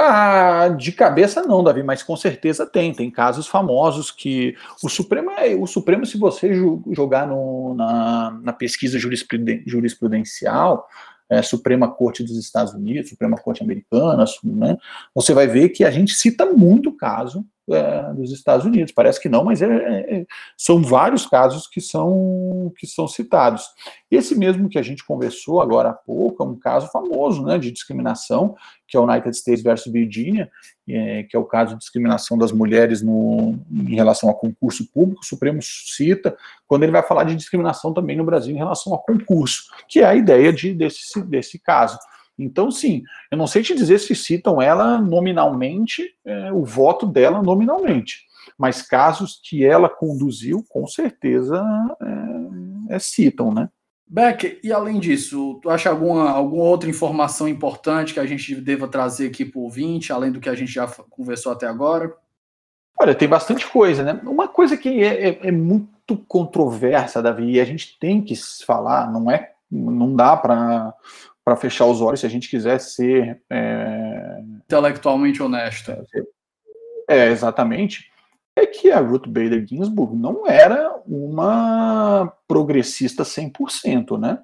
Ah, de cabeça não, Davi, mas com certeza tem. Tem casos famosos que o Supremo, é, o Supremo se você jogar no, na, na pesquisa jurisprudencial, é, Suprema Corte dos Estados Unidos, Suprema Corte Americana, né, você vai ver que a gente cita muito caso é, dos Estados Unidos. Parece que não, mas é, é, são vários casos que são, que são citados. Esse mesmo que a gente conversou agora há pouco é um caso famoso né, de discriminação, que é o United States versus Virginia, é, que é o caso de discriminação das mulheres no, em relação a concurso público. O Supremo cita quando ele vai falar de discriminação também no Brasil em relação a concurso, que é a ideia de, desse, desse caso. Então, sim, eu não sei te dizer se citam ela nominalmente, é, o voto dela nominalmente, mas casos que ela conduziu, com certeza é, é, citam, né? Beck, e além disso, tu acha alguma, alguma outra informação importante que a gente deva trazer aqui para o ouvinte, além do que a gente já conversou até agora? Olha, tem bastante coisa, né? Uma coisa que é, é, é muito controversa, Davi, e a gente tem que falar, não é, não dá para para fechar os olhos se a gente quiser ser é, intelectualmente honesto. É, exatamente. é que a Ruth Bader Ginsburg não era uma progressista 100%, né?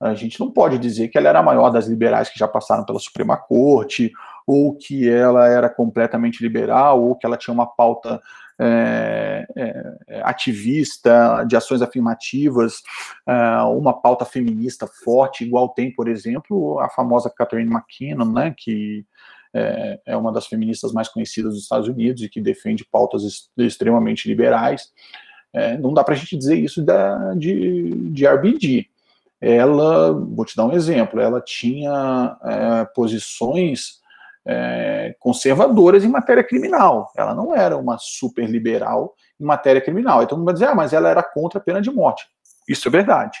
A gente não pode dizer que ela era a maior das liberais que já passaram pela Suprema Corte, ou que ela era completamente liberal, ou que ela tinha uma pauta é, é, ativista de ações afirmativas, é, uma pauta feminista forte, igual tem, por exemplo, a famosa Catherine McKinnon, né, que é, é, uma das feministas mais conhecidas dos Estados Unidos e que defende pautas extremamente liberais. É, não dá para a gente dizer isso da, de, de RBG. Ela, vou te dar um exemplo, ela tinha é, posições é, conservadoras em matéria criminal. Ela não era uma super liberal em matéria criminal. Então, vai dizer, ah, mas ela era contra a pena de morte. Isso é verdade.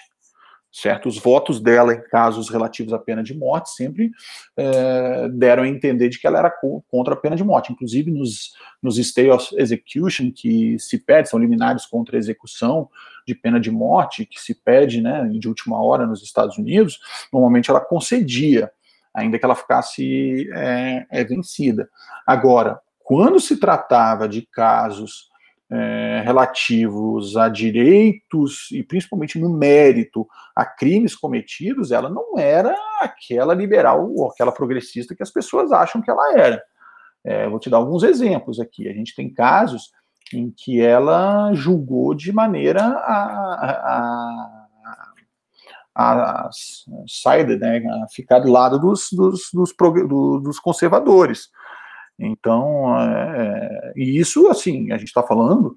Certo? Os votos dela em casos relativos à pena de morte sempre é, deram a entender de que ela era contra a pena de morte. Inclusive nos, nos stay of execution que se pede, são liminares contra a execução de pena de morte, que se pede né, de última hora nos Estados Unidos, normalmente ela concedia ainda que ela ficasse é, é vencida. Agora, quando se tratava de casos é, relativos a direitos e principalmente no mérito a crimes cometidos, ela não era aquela liberal ou aquela progressista que as pessoas acham que ela era. É, vou te dar alguns exemplos aqui. A gente tem casos em que ela julgou de maneira a, a a, a saída, né, a ficar do lado dos, dos, dos, dos conservadores. Então, é, é, e isso, assim, a gente está falando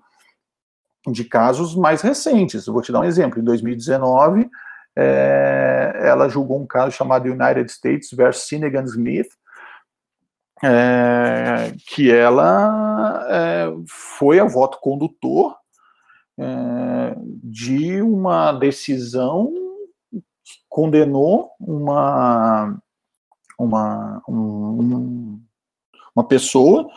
de casos mais recentes. Eu vou te dar um exemplo. Em 2019, é, ela julgou um caso chamado United States versus Sinegan Smith, é, que ela é, foi a voto condutor é, de uma decisão condenou uma, uma, um, uma pessoa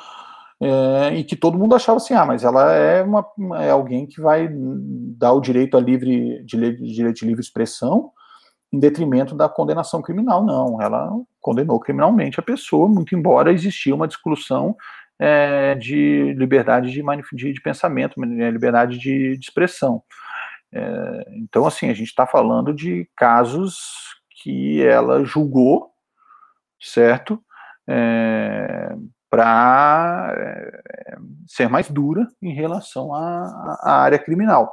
é, e que todo mundo achava assim, ah, mas ela é, uma, é alguém que vai dar o direito a livre, de, direito de livre expressão em detrimento da condenação criminal. Não, ela condenou criminalmente a pessoa, muito embora existia uma discussão é, de liberdade de, de, de pensamento, né, liberdade de, de expressão. É, então, assim, a gente está falando de casos que ela julgou, certo? É, para é, ser mais dura em relação à, à área criminal.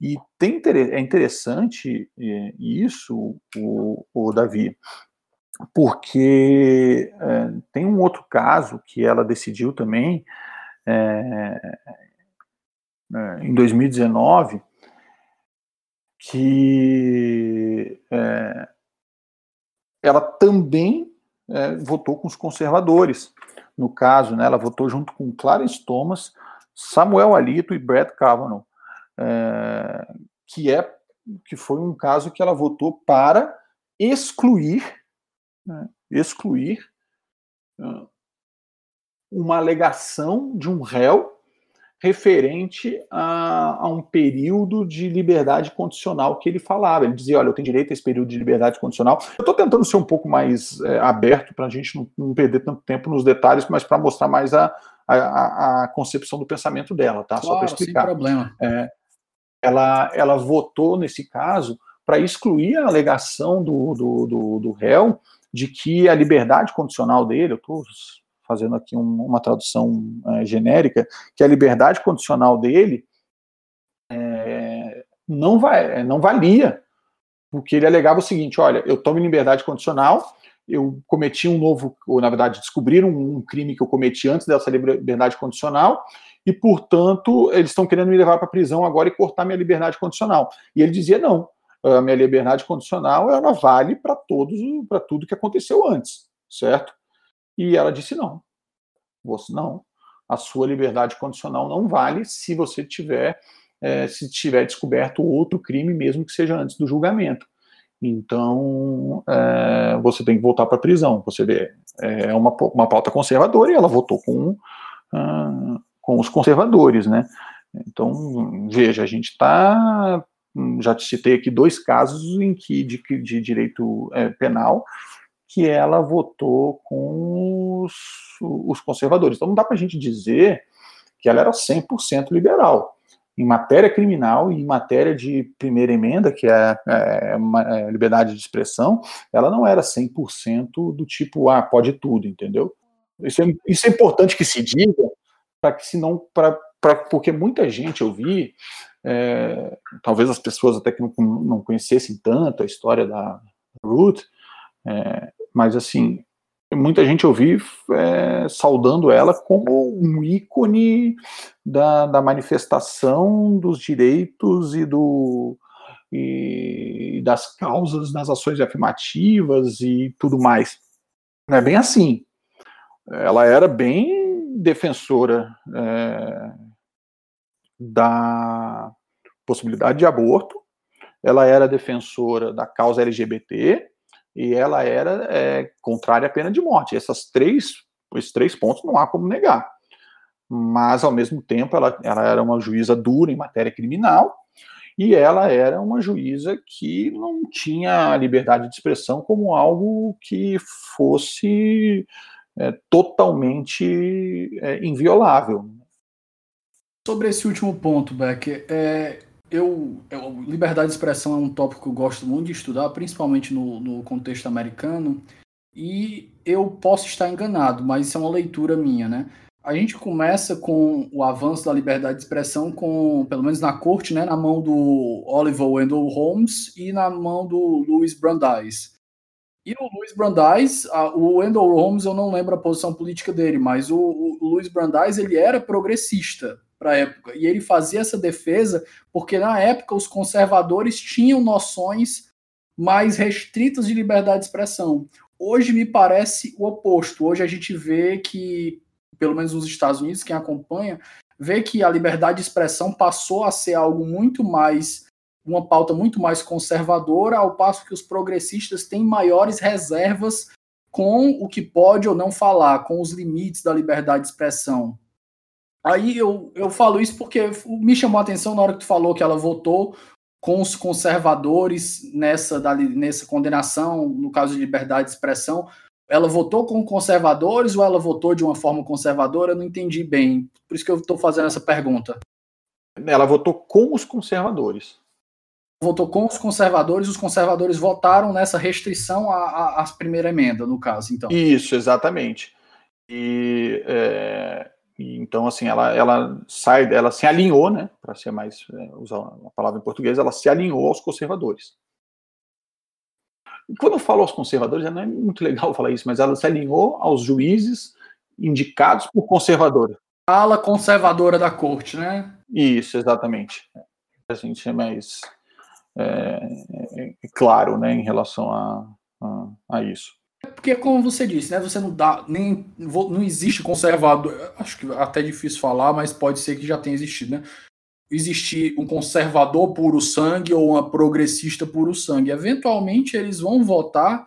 E tem, é interessante é, isso, o, o Davi, porque é, tem um outro caso que ela decidiu também é, é em 2019 que é, ela também é, votou com os conservadores. No caso, né, ela votou junto com Clarence Thomas, Samuel Alito e Brett Kavanaugh, é, que é que foi um caso que ela votou para excluir, né, excluir uma alegação de um réu referente a, a, um período de liberdade condicional que ele falava. Ele dizia: olha, eu tenho direito a esse período de liberdade condicional. Eu estou tentando ser um pouco mais é, aberto para a gente não, não, perder tanto tempo nos detalhes, mas para mostrar mais a, a, a, concepção do pensamento dela, tá? Claro, Só para explicar. Sem problema. É, ela, ela votou nesse caso para excluir a alegação do, do, do, do réu de que a liberdade condicional dele, eu estou fazendo aqui um, uma tradução é, genérica, que a liberdade condicional dele é, não, vai, não valia, porque ele alegava o seguinte: olha, eu tomo liberdade condicional, eu cometi um novo, ou na verdade descobriram um, um crime que eu cometi antes dessa liberdade condicional, e portanto eles estão querendo me levar para a prisão agora e cortar minha liberdade condicional. E ele dizia: não, a minha liberdade condicional ela vale para todos, para tudo que aconteceu antes, certo? E ela disse não. Você não. A sua liberdade condicional não vale se você tiver é, se tiver descoberto outro crime, mesmo que seja antes do julgamento. Então, é, você tem que voltar para a prisão. Você vê, é uma, uma pauta conservadora e ela votou com, uh, com os conservadores, né? Então, veja, a gente está. Já te citei aqui dois casos em que de, de direito é, penal que ela votou com os, os conservadores. Então não dá para a gente dizer que ela era 100% liberal. Em matéria criminal e em matéria de primeira emenda, que é, é, é liberdade de expressão, ela não era 100% do tipo, ah, pode tudo, entendeu? Isso é, isso é importante que se diga, para que senão, pra, pra, porque muita gente eu vi, é, talvez as pessoas até que não, não conhecessem tanto a história da Ruth, é, mas assim, muita gente eu vi é, saudando ela como um ícone da, da manifestação dos direitos e, do, e das causas das ações afirmativas e tudo mais. Não é bem assim. Ela era bem defensora é, da possibilidade de aborto, ela era defensora da causa LGBT, e ela era é, contrária à pena de morte. Essas três, esses três pontos não há como negar. Mas, ao mesmo tempo, ela, ela era uma juíza dura em matéria criminal e ela era uma juíza que não tinha liberdade de expressão como algo que fosse é, totalmente é, inviolável. Sobre esse último ponto, Beck, é, eu, eu, liberdade de expressão é um tópico que eu gosto muito de estudar, principalmente no, no contexto americano, e eu posso estar enganado, mas isso é uma leitura minha, né? A gente começa com o avanço da liberdade de expressão, com, pelo menos na corte, né, na mão do Oliver Wendell Holmes e na mão do Louis Brandeis. E o Louis Brandeis, a, o Wendell Holmes, eu não lembro a posição política dele, mas o, o Louis Brandeis ele era progressista, para a época. E ele fazia essa defesa porque, na época, os conservadores tinham noções mais restritas de liberdade de expressão. Hoje me parece o oposto. Hoje a gente vê que, pelo menos nos Estados Unidos, quem acompanha, vê que a liberdade de expressão passou a ser algo muito mais uma pauta muito mais conservadora, ao passo que os progressistas têm maiores reservas com o que pode ou não falar, com os limites da liberdade de expressão. Aí eu, eu falo isso porque me chamou a atenção na hora que tu falou que ela votou com os conservadores nessa, nessa condenação, no caso de liberdade de expressão. Ela votou com conservadores ou ela votou de uma forma conservadora? Eu não entendi bem. Por isso que eu estou fazendo essa pergunta. Ela votou com os conservadores. Votou com os conservadores, os conservadores votaram nessa restrição à, à, à primeira emenda, no caso, então. Isso, exatamente. E é, e, então, assim, ela, ela sai, ela se alinhou, né, para ser mais, é, usar uma palavra em português, ela se alinhou aos conservadores. E quando eu falo aos conservadores, não é muito legal falar isso, mas ela se alinhou aos juízes indicados por conservadores. Ala conservadora da corte, né? Isso, exatamente. A gente é mais é, é, é claro, né, em relação a, a, a isso. Porque, como você disse, né? Você não dá nem. Não existe conservador. Acho que até difícil falar, mas pode ser que já tenha existido, né? Existir um conservador puro sangue ou uma progressista puro sangue. Eventualmente eles vão votar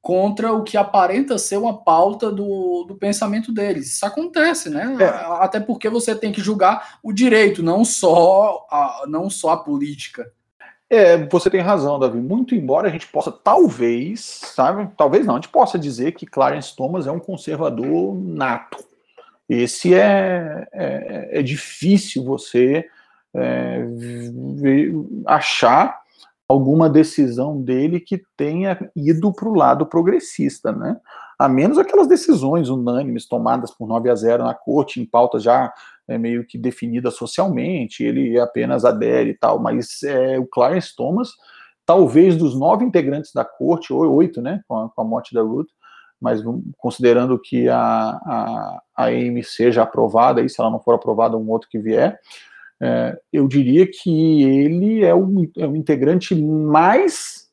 contra o que aparenta ser uma pauta do, do pensamento deles. Isso acontece, né? É. Até porque você tem que julgar o direito, não só a, não só a política. É, você tem razão, Davi. Muito embora a gente possa, talvez, sabe? Talvez não, a gente possa dizer que Clarence Thomas é um conservador nato. Esse é, é, é difícil você é, achar alguma decisão dele que tenha ido para o lado progressista, né? A menos aquelas decisões unânimes tomadas por 9 a 0 na corte, em pautas já é, meio que definida socialmente, ele apenas adere e tal, mas é, o Clarence Thomas, talvez dos nove integrantes da corte, ou oito, né, com a, com a morte da Ruth, mas considerando que a, a, a AIM seja aprovada, e se ela não for aprovada, um outro que vier, é, eu diria que ele é o, é o integrante mais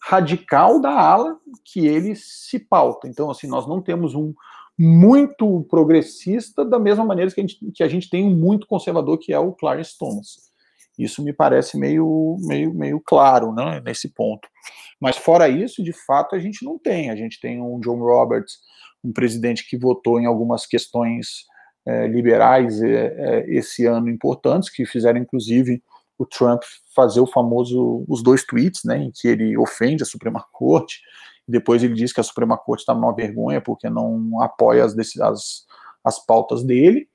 radical da ala que ele se pauta. Então, assim, nós não temos um, muito progressista, da mesma maneira que a gente, que a gente tem um muito conservador, que é o Clarence Thomas. Isso me parece meio, meio, meio claro né, nesse ponto. Mas fora isso, de fato, a gente não tem. A gente tem um John Roberts, um presidente que votou em algumas questões é, liberais é, é, esse ano importantes, que fizeram inclusive o Trump fazer o famoso os dois tweets, né, em que ele ofende a Suprema Corte depois ele diz que a Suprema Corte está numa vergonha porque não apoia as, as, as pautas dele.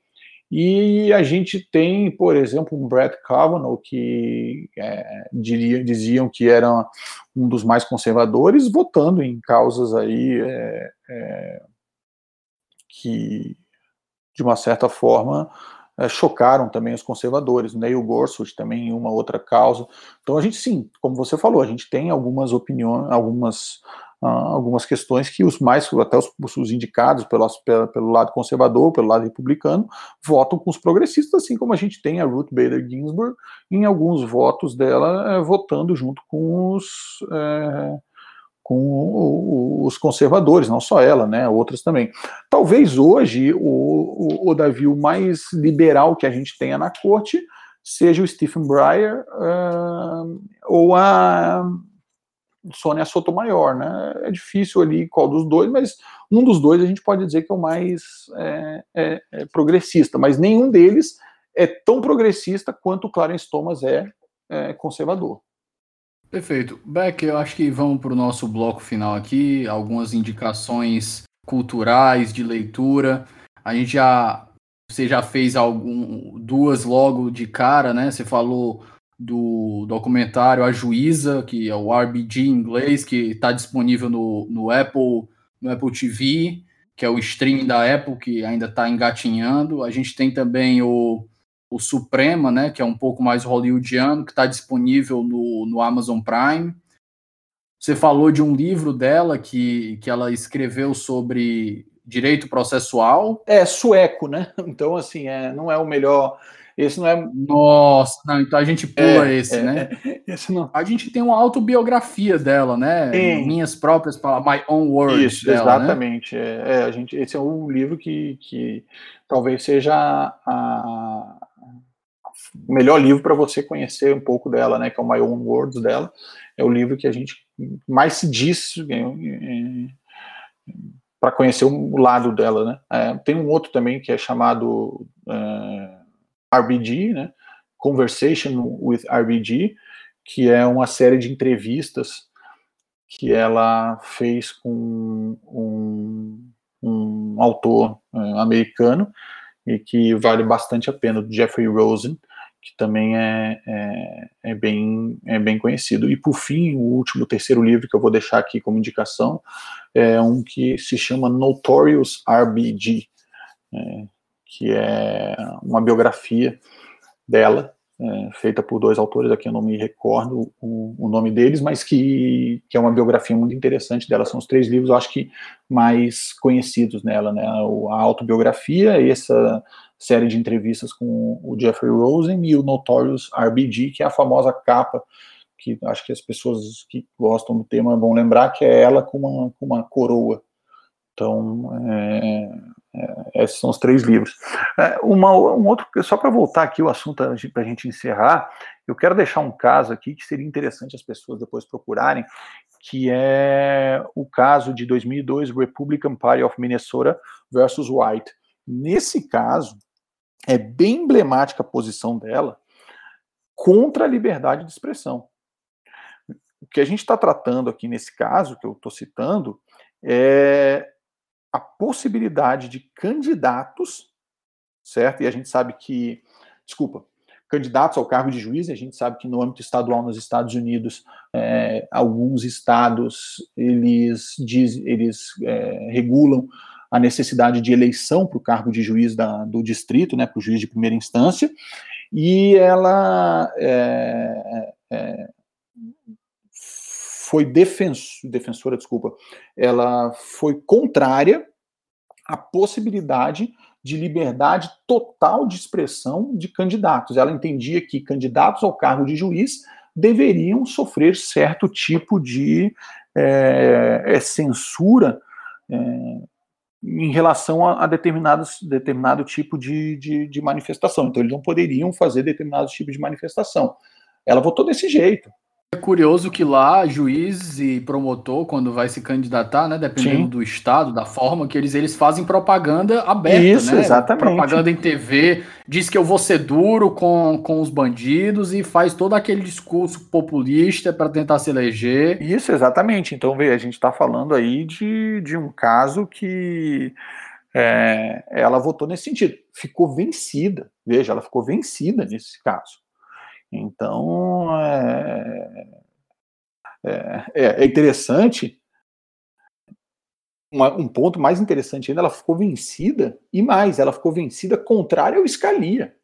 E a gente tem, por exemplo, um Brett Kavanaugh, que é, diria, diziam que era um dos mais conservadores, votando em causas aí é, é, que, de uma certa forma, chocaram também os conservadores. Neil Gorsuch também em uma outra causa. Então a gente, sim, como você falou, a gente tem algumas opiniões, algumas algumas questões que os mais, até os, os indicados pelo, pelo lado conservador, pelo lado republicano, votam com os progressistas, assim como a gente tem a Ruth Bader Ginsburg, em alguns votos dela, é, votando junto com os. É, com os conservadores, não só ela, né, outras também. Talvez hoje o, o, o Davi o mais liberal que a gente tenha na corte seja o Stephen Breyer uh, ou a Sônia Sotomayor, né? É difícil ali qual dos dois, mas um dos dois a gente pode dizer que é o mais é, é, é progressista, mas nenhum deles é tão progressista quanto o Clarence Thomas é, é conservador. Perfeito. Beck, eu acho que vamos para o nosso bloco final aqui, algumas indicações culturais de leitura. A gente já você já fez algum duas logo de cara, né? Você falou do documentário A Juíza, que é o RBG em inglês, que está disponível no, no, Apple, no Apple TV, que é o streaming da Apple, que ainda está engatinhando. A gente tem também o, o Suprema, né, que é um pouco mais hollywoodiano, que está disponível no, no Amazon Prime. Você falou de um livro dela que, que ela escreveu sobre direito processual. É sueco, né? Então, assim, é, não é o melhor esse não é. Nossa, não, então a gente pula é, esse, é, né? Esse não. A gente tem uma autobiografia dela, né? Sim. Minhas próprias palavras, My Own Words. Isso, dela, né? exatamente. Né? É, a gente, esse é um livro que, que talvez seja a, o melhor livro para você conhecer um pouco dela, né? Que é o My Own Words dela. É o livro que a gente mais se diz é, é, para conhecer o lado dela, né? É, tem um outro também que é chamado é, RBG, né? Conversation with RBG, que é uma série de entrevistas que ela fez com um, um autor uh, americano e que vale bastante a pena, do Jeffrey Rosen, que também é, é, é, bem, é bem conhecido. E por fim, o último, terceiro livro que eu vou deixar aqui como indicação é um que se chama Notorious RBG, é, que é uma biografia dela, é, feita por dois autores, aqui eu não me recordo o, o, nome deles, mas que, que é uma biografia muito interessante dela. São os três livros, eu acho que mais conhecidos nela, né? A autobiografia, essa série de entrevistas com o Jeffrey Rosen e o Notorious RBG, que é a famosa capa que acho que as pessoas que gostam do tema vão lembrar que é ela com uma, com uma coroa. Então, é, é, esses são os três livros. É, uma, um outro, só para voltar aqui o assunto para a gente encerrar, eu quero deixar um caso aqui que seria interessante as pessoas depois procurarem, que é o caso de 2002 Republican Party of Minnesota versus White. Nesse caso, é bem emblemática a posição dela contra a liberdade de expressão. O que a gente está tratando aqui nesse caso, que eu estou citando, é a possibilidade de candidatos, certo? E a gente sabe que, desculpa, candidatos ao cargo de juiz, a gente sabe que no âmbito estadual nos Estados Unidos, é, alguns estados eles, diz, eles é, regulam a necessidade de eleição para o cargo de juiz da, do distrito, né, para o juiz de primeira instância, e ela é, é foi defensora, desculpa, ela foi contrária à possibilidade de liberdade total de expressão de candidatos. Ela entendia que candidatos ao cargo de juiz deveriam sofrer certo tipo de é, censura é, em relação a, a, determinados, determinado tipo de, de, de manifestação. Então, eles não poderiam fazer determinados tipos de manifestação. Ela votou desse jeito. É curioso que lá, juiz e promotor, quando vai se candidatar, né, dependendo Sim. do estado, da forma que eles, eles fazem propaganda aberta, Isso, né? exatamente. Propaganda em TV, diz que eu vou ser duro com, com os bandidos e faz todo aquele discurso populista para tentar se eleger. Isso, exatamente. Então, vê, a gente está falando aí de, de um caso que é, ela votou nesse sentido. Ficou vencida, veja, ela ficou vencida nesse caso. Então, é, é, é interessante, uma, um ponto mais interessante ainda, ela ficou vencida, e mais, ela ficou vencida contrária ao Scalia.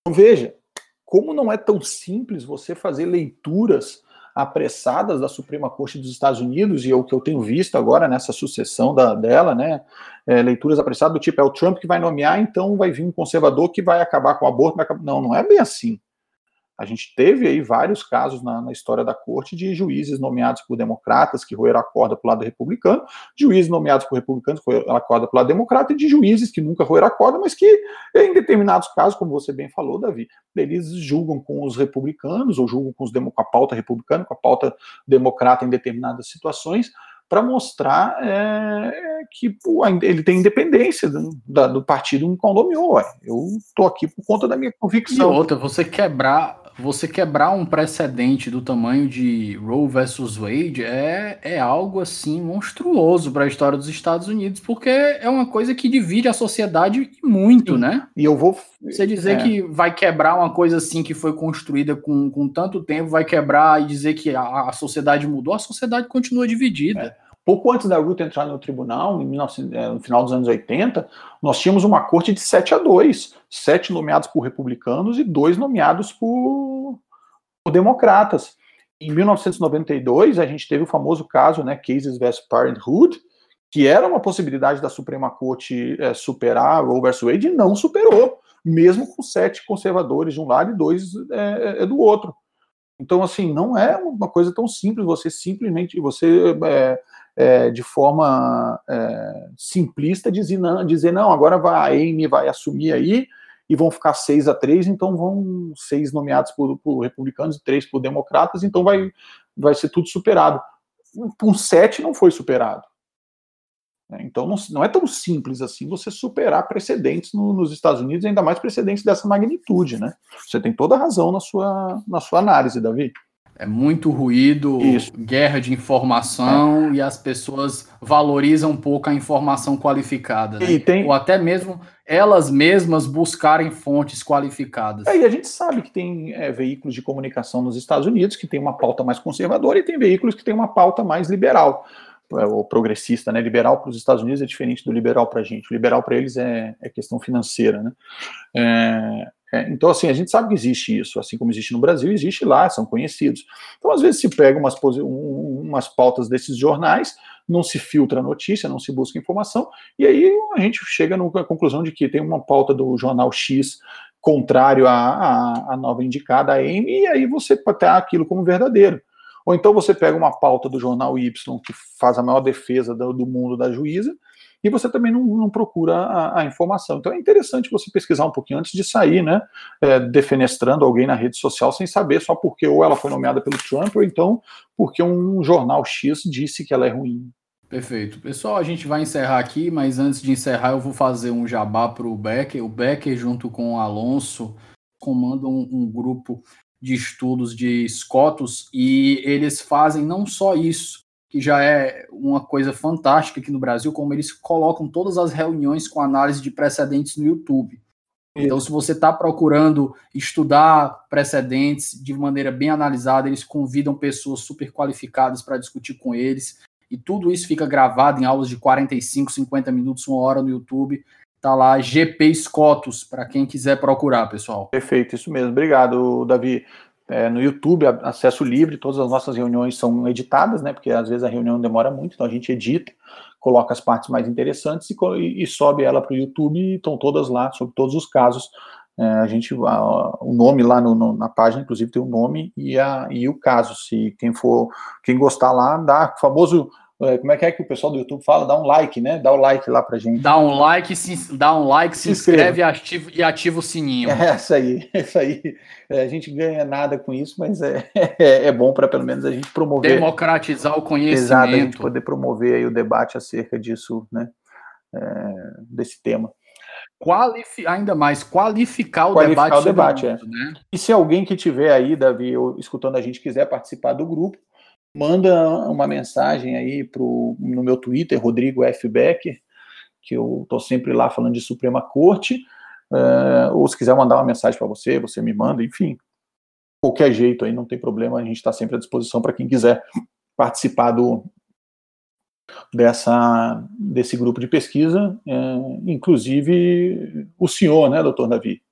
Então, veja, como não é tão simples você fazer leituras apressadas da Suprema Corte dos Estados Unidos, e é o que eu tenho visto agora nessa sucessão da, dela, né? É, leituras apressadas do tipo, é o Trump que vai nomear, então vai vir um conservador que vai acabar com o aborto. Não, não é bem assim. A gente teve aí vários casos na, na, história da corte de juízes nomeados por democratas que roeram a corda para o lado republicano, juízes nomeados por republicanos que roeram a corda para o lado democrata, e de juízes que nunca roeram a corda, mas que, em determinados casos, como você bem falou, Davi, eles julgam com os republicanos, ou julgam com, os, com a pauta republicana, com a pauta democrata em determinadas situações, para mostrar é, que pô, ele tem independência do, da, do partido em qual nomeou. Eu estou aqui por conta da minha convicção. E outra, você quebrar você quebrar um precedente do tamanho de Roe versus Wade é, é algo assim monstruoso para a história dos Estados Unidos, porque é uma coisa que divide a sociedade muito, Sim. né? E eu vou. Você dizer é. que vai quebrar uma coisa assim que foi construída com, com tanto tempo, vai quebrar e dizer que a, a sociedade mudou, a sociedade continua dividida. É. Pouco antes da Ruth entrar no tribunal, 19, é, no final dos anos 80, nós tínhamos uma corte de 7 a 2, sete nomeados por republicanos e dois nomeados por, por democratas. Em 1992, a gente teve o famoso caso, né, Cases vs. Parenthood, que era uma possibilidade da Suprema Corte é, superar Roe vs. Wade e não superou, mesmo com sete conservadores de um lado e dois é do outro. Então, assim, não é uma coisa tão simples você simplesmente você é, é, de forma é, simplista dizer não, dizer não, agora vai, a Amy vai assumir aí e vão ficar seis a três, então vão seis nomeados por, por republicanos e três por democratas, então vai, vai ser tudo superado. Um sete não foi superado. Então não, não, é tão simples assim você superar precedentes no, nos Estados Unidos, ainda mais precedentes dessa magnitude, né? Você tem toda a razão na sua, na sua análise, Davi. É muito ruído, Isso. guerra de informação é. e as pessoas valorizam um pouco a informação qualificada. Né? Tem... Ou até mesmo elas mesmas buscarem fontes qualificadas. É, e a gente sabe que tem é, veículos de comunicação nos Estados Unidos que tem uma pauta mais conservadora e tem veículos que têm uma pauta mais liberal. É, o progressista, né? Liberal para os Estados Unidos é diferente do liberal para a gente. O liberal para eles é, é, questão financeira, né? É, então, assim, a gente sabe que existe isso, assim como existe no Brasil, existe lá, são conhecidos. Então, às vezes, se pega umas, umas pautas desses jornais, não se filtra a notícia, não se busca informação, e aí a gente chega à conclusão de que tem uma pauta do jornal X contrário à, à, nova indicada, a M, e aí você ter aquilo como verdadeiro. Ou então você pega uma pauta do jornal Y, que faz a maior defesa do, do mundo da juíza, e você também não, não procura a, a, informação. Então é interessante você pesquisar um pouquinho antes de sair, né, é, defenestrando alguém na rede social sem saber só porque ou ela foi nomeada pelo Trump ou então porque um jornal X disse que ela é ruim. Perfeito. Pessoal, a gente vai encerrar aqui, mas antes de encerrar eu vou fazer um jabá para o Becker. O Becker, junto com o Alonso, comandam um, um grupo de estudos de escotos e eles fazem não só isso, que já é uma coisa fantástica aqui no Brasil, como eles colocam todas as reuniões com análise de precedentes no YouTube. Então, se você está procurando estudar precedentes de maneira bem analisada, eles convidam pessoas super qualificadas para discutir com eles. E tudo isso fica gravado em aulas de 45, 50 minutos, uma hora no YouTube. Tá lá GP Scotus, para quem quiser procurar, pessoal. Perfeito, isso mesmo. Obrigado, Davi é, no YouTube, acesso livre, todas as nossas reuniões são editadas, né? Porque às vezes a reunião demora muito, então a gente edita, coloca as partes mais interessantes e, e sobe ela para o YouTube e estão todas lá, sobre todos os casos. É, a gente, a, o nome lá no, no, na página, inclusive, tem o nome e, a, e o caso. Se quem for, quem gostar lá, dá famoso como é que é que o pessoal do YouTube fala? Dá um like, né? Dá o um like lá pra gente. Dá um like, se, dá um like, se, se inscreve, inscreve e ativa o sininho. É isso aí, é isso aí. É, a gente ganha nada com isso, mas é, é, é bom para pelo menos a gente promover. Democratizar o conhecimento. Exato, a gente poder promover aí o debate acerca disso, né? É, desse tema. Qualifi ainda mais, qualificar o qualificar debate. O debate, é. Né? E se alguém que tiver aí, Davi, escutando a gente, quiser participar do grupo, manda uma mensagem aí pro, no meu Twitter, Rodrigo F. Becker, que eu estou sempre lá falando de Suprema Corte, uh, ou se quiser mandar uma mensagem para você, você me manda, enfim, qualquer jeito aí, não tem problema, a gente está sempre à disposição para quem quiser participar do, dessa, desse grupo de pesquisa, é, inclusive o senhor, né, doutor Davi?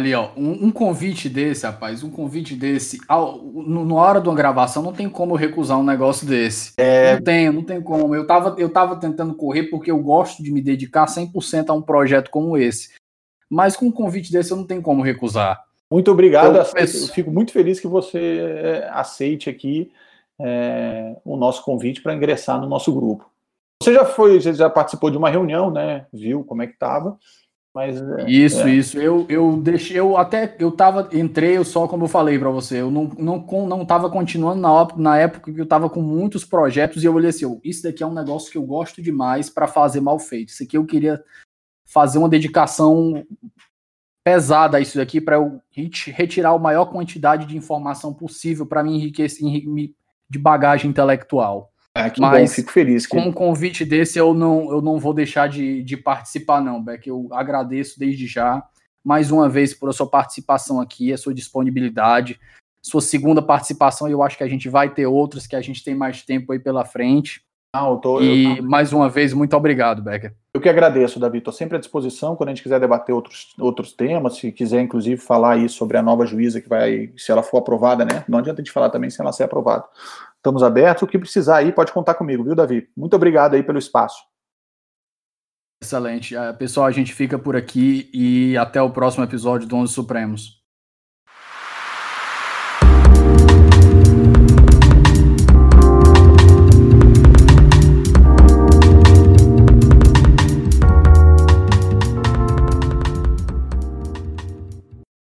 Ali, ó, um, um, convite desse, rapaz, um convite desse, ao, no, na hora de uma gravação, não tem como eu recusar um negócio desse. É... Não tem, não tem como. Eu tava, eu tava tentando correr porque eu gosto de me dedicar 100% a um projeto como esse. Mas com um convite desse eu não tenho como recusar. Muito obrigado, eu, eu fico muito feliz que você é, aceite aqui é, o nosso convite para ingressar no nosso grupo. Você já foi, você já participou de uma reunião, né? Viu como é que estava? Mas, é, isso, é. isso. Eu, eu deixei, eu até eu tava, entrei, eu só como eu falei para você, eu não, não, não tava continuando na, na época que eu tava com muitos projetos e eu olhei assim, oh, isso daqui é um negócio que eu gosto demais para fazer mal feito. Isso aqui eu queria fazer uma dedicação pesada a isso daqui para eu retirar a maior quantidade de informação possível para me enriquecer de bagagem intelectual. Ah, que Mas, bom, fico feliz. Que... Com um convite desse, eu não, eu não vou deixar de, de participar, não, Beck. Eu agradeço desde já, mais uma vez, por a sua participação aqui, a sua disponibilidade. Sua segunda participação, eu acho que a gente vai ter outras, que a gente tem mais tempo aí pela frente. Não, tô, e eu... mais uma vez, muito obrigado, Becker. Eu que agradeço, Davi. Estou sempre à disposição quando a gente quiser debater outros, outros temas, se quiser, inclusive, falar aí sobre a nova juíza que vai, se ela for aprovada, né? Não adianta a gente falar também se ela ser aprovada. Estamos abertos. O que precisar aí, pode contar comigo, viu, Davi? Muito obrigado aí pelo espaço. Excelente. Uh, pessoal, a gente fica por aqui e até o próximo episódio do Onze Supremos.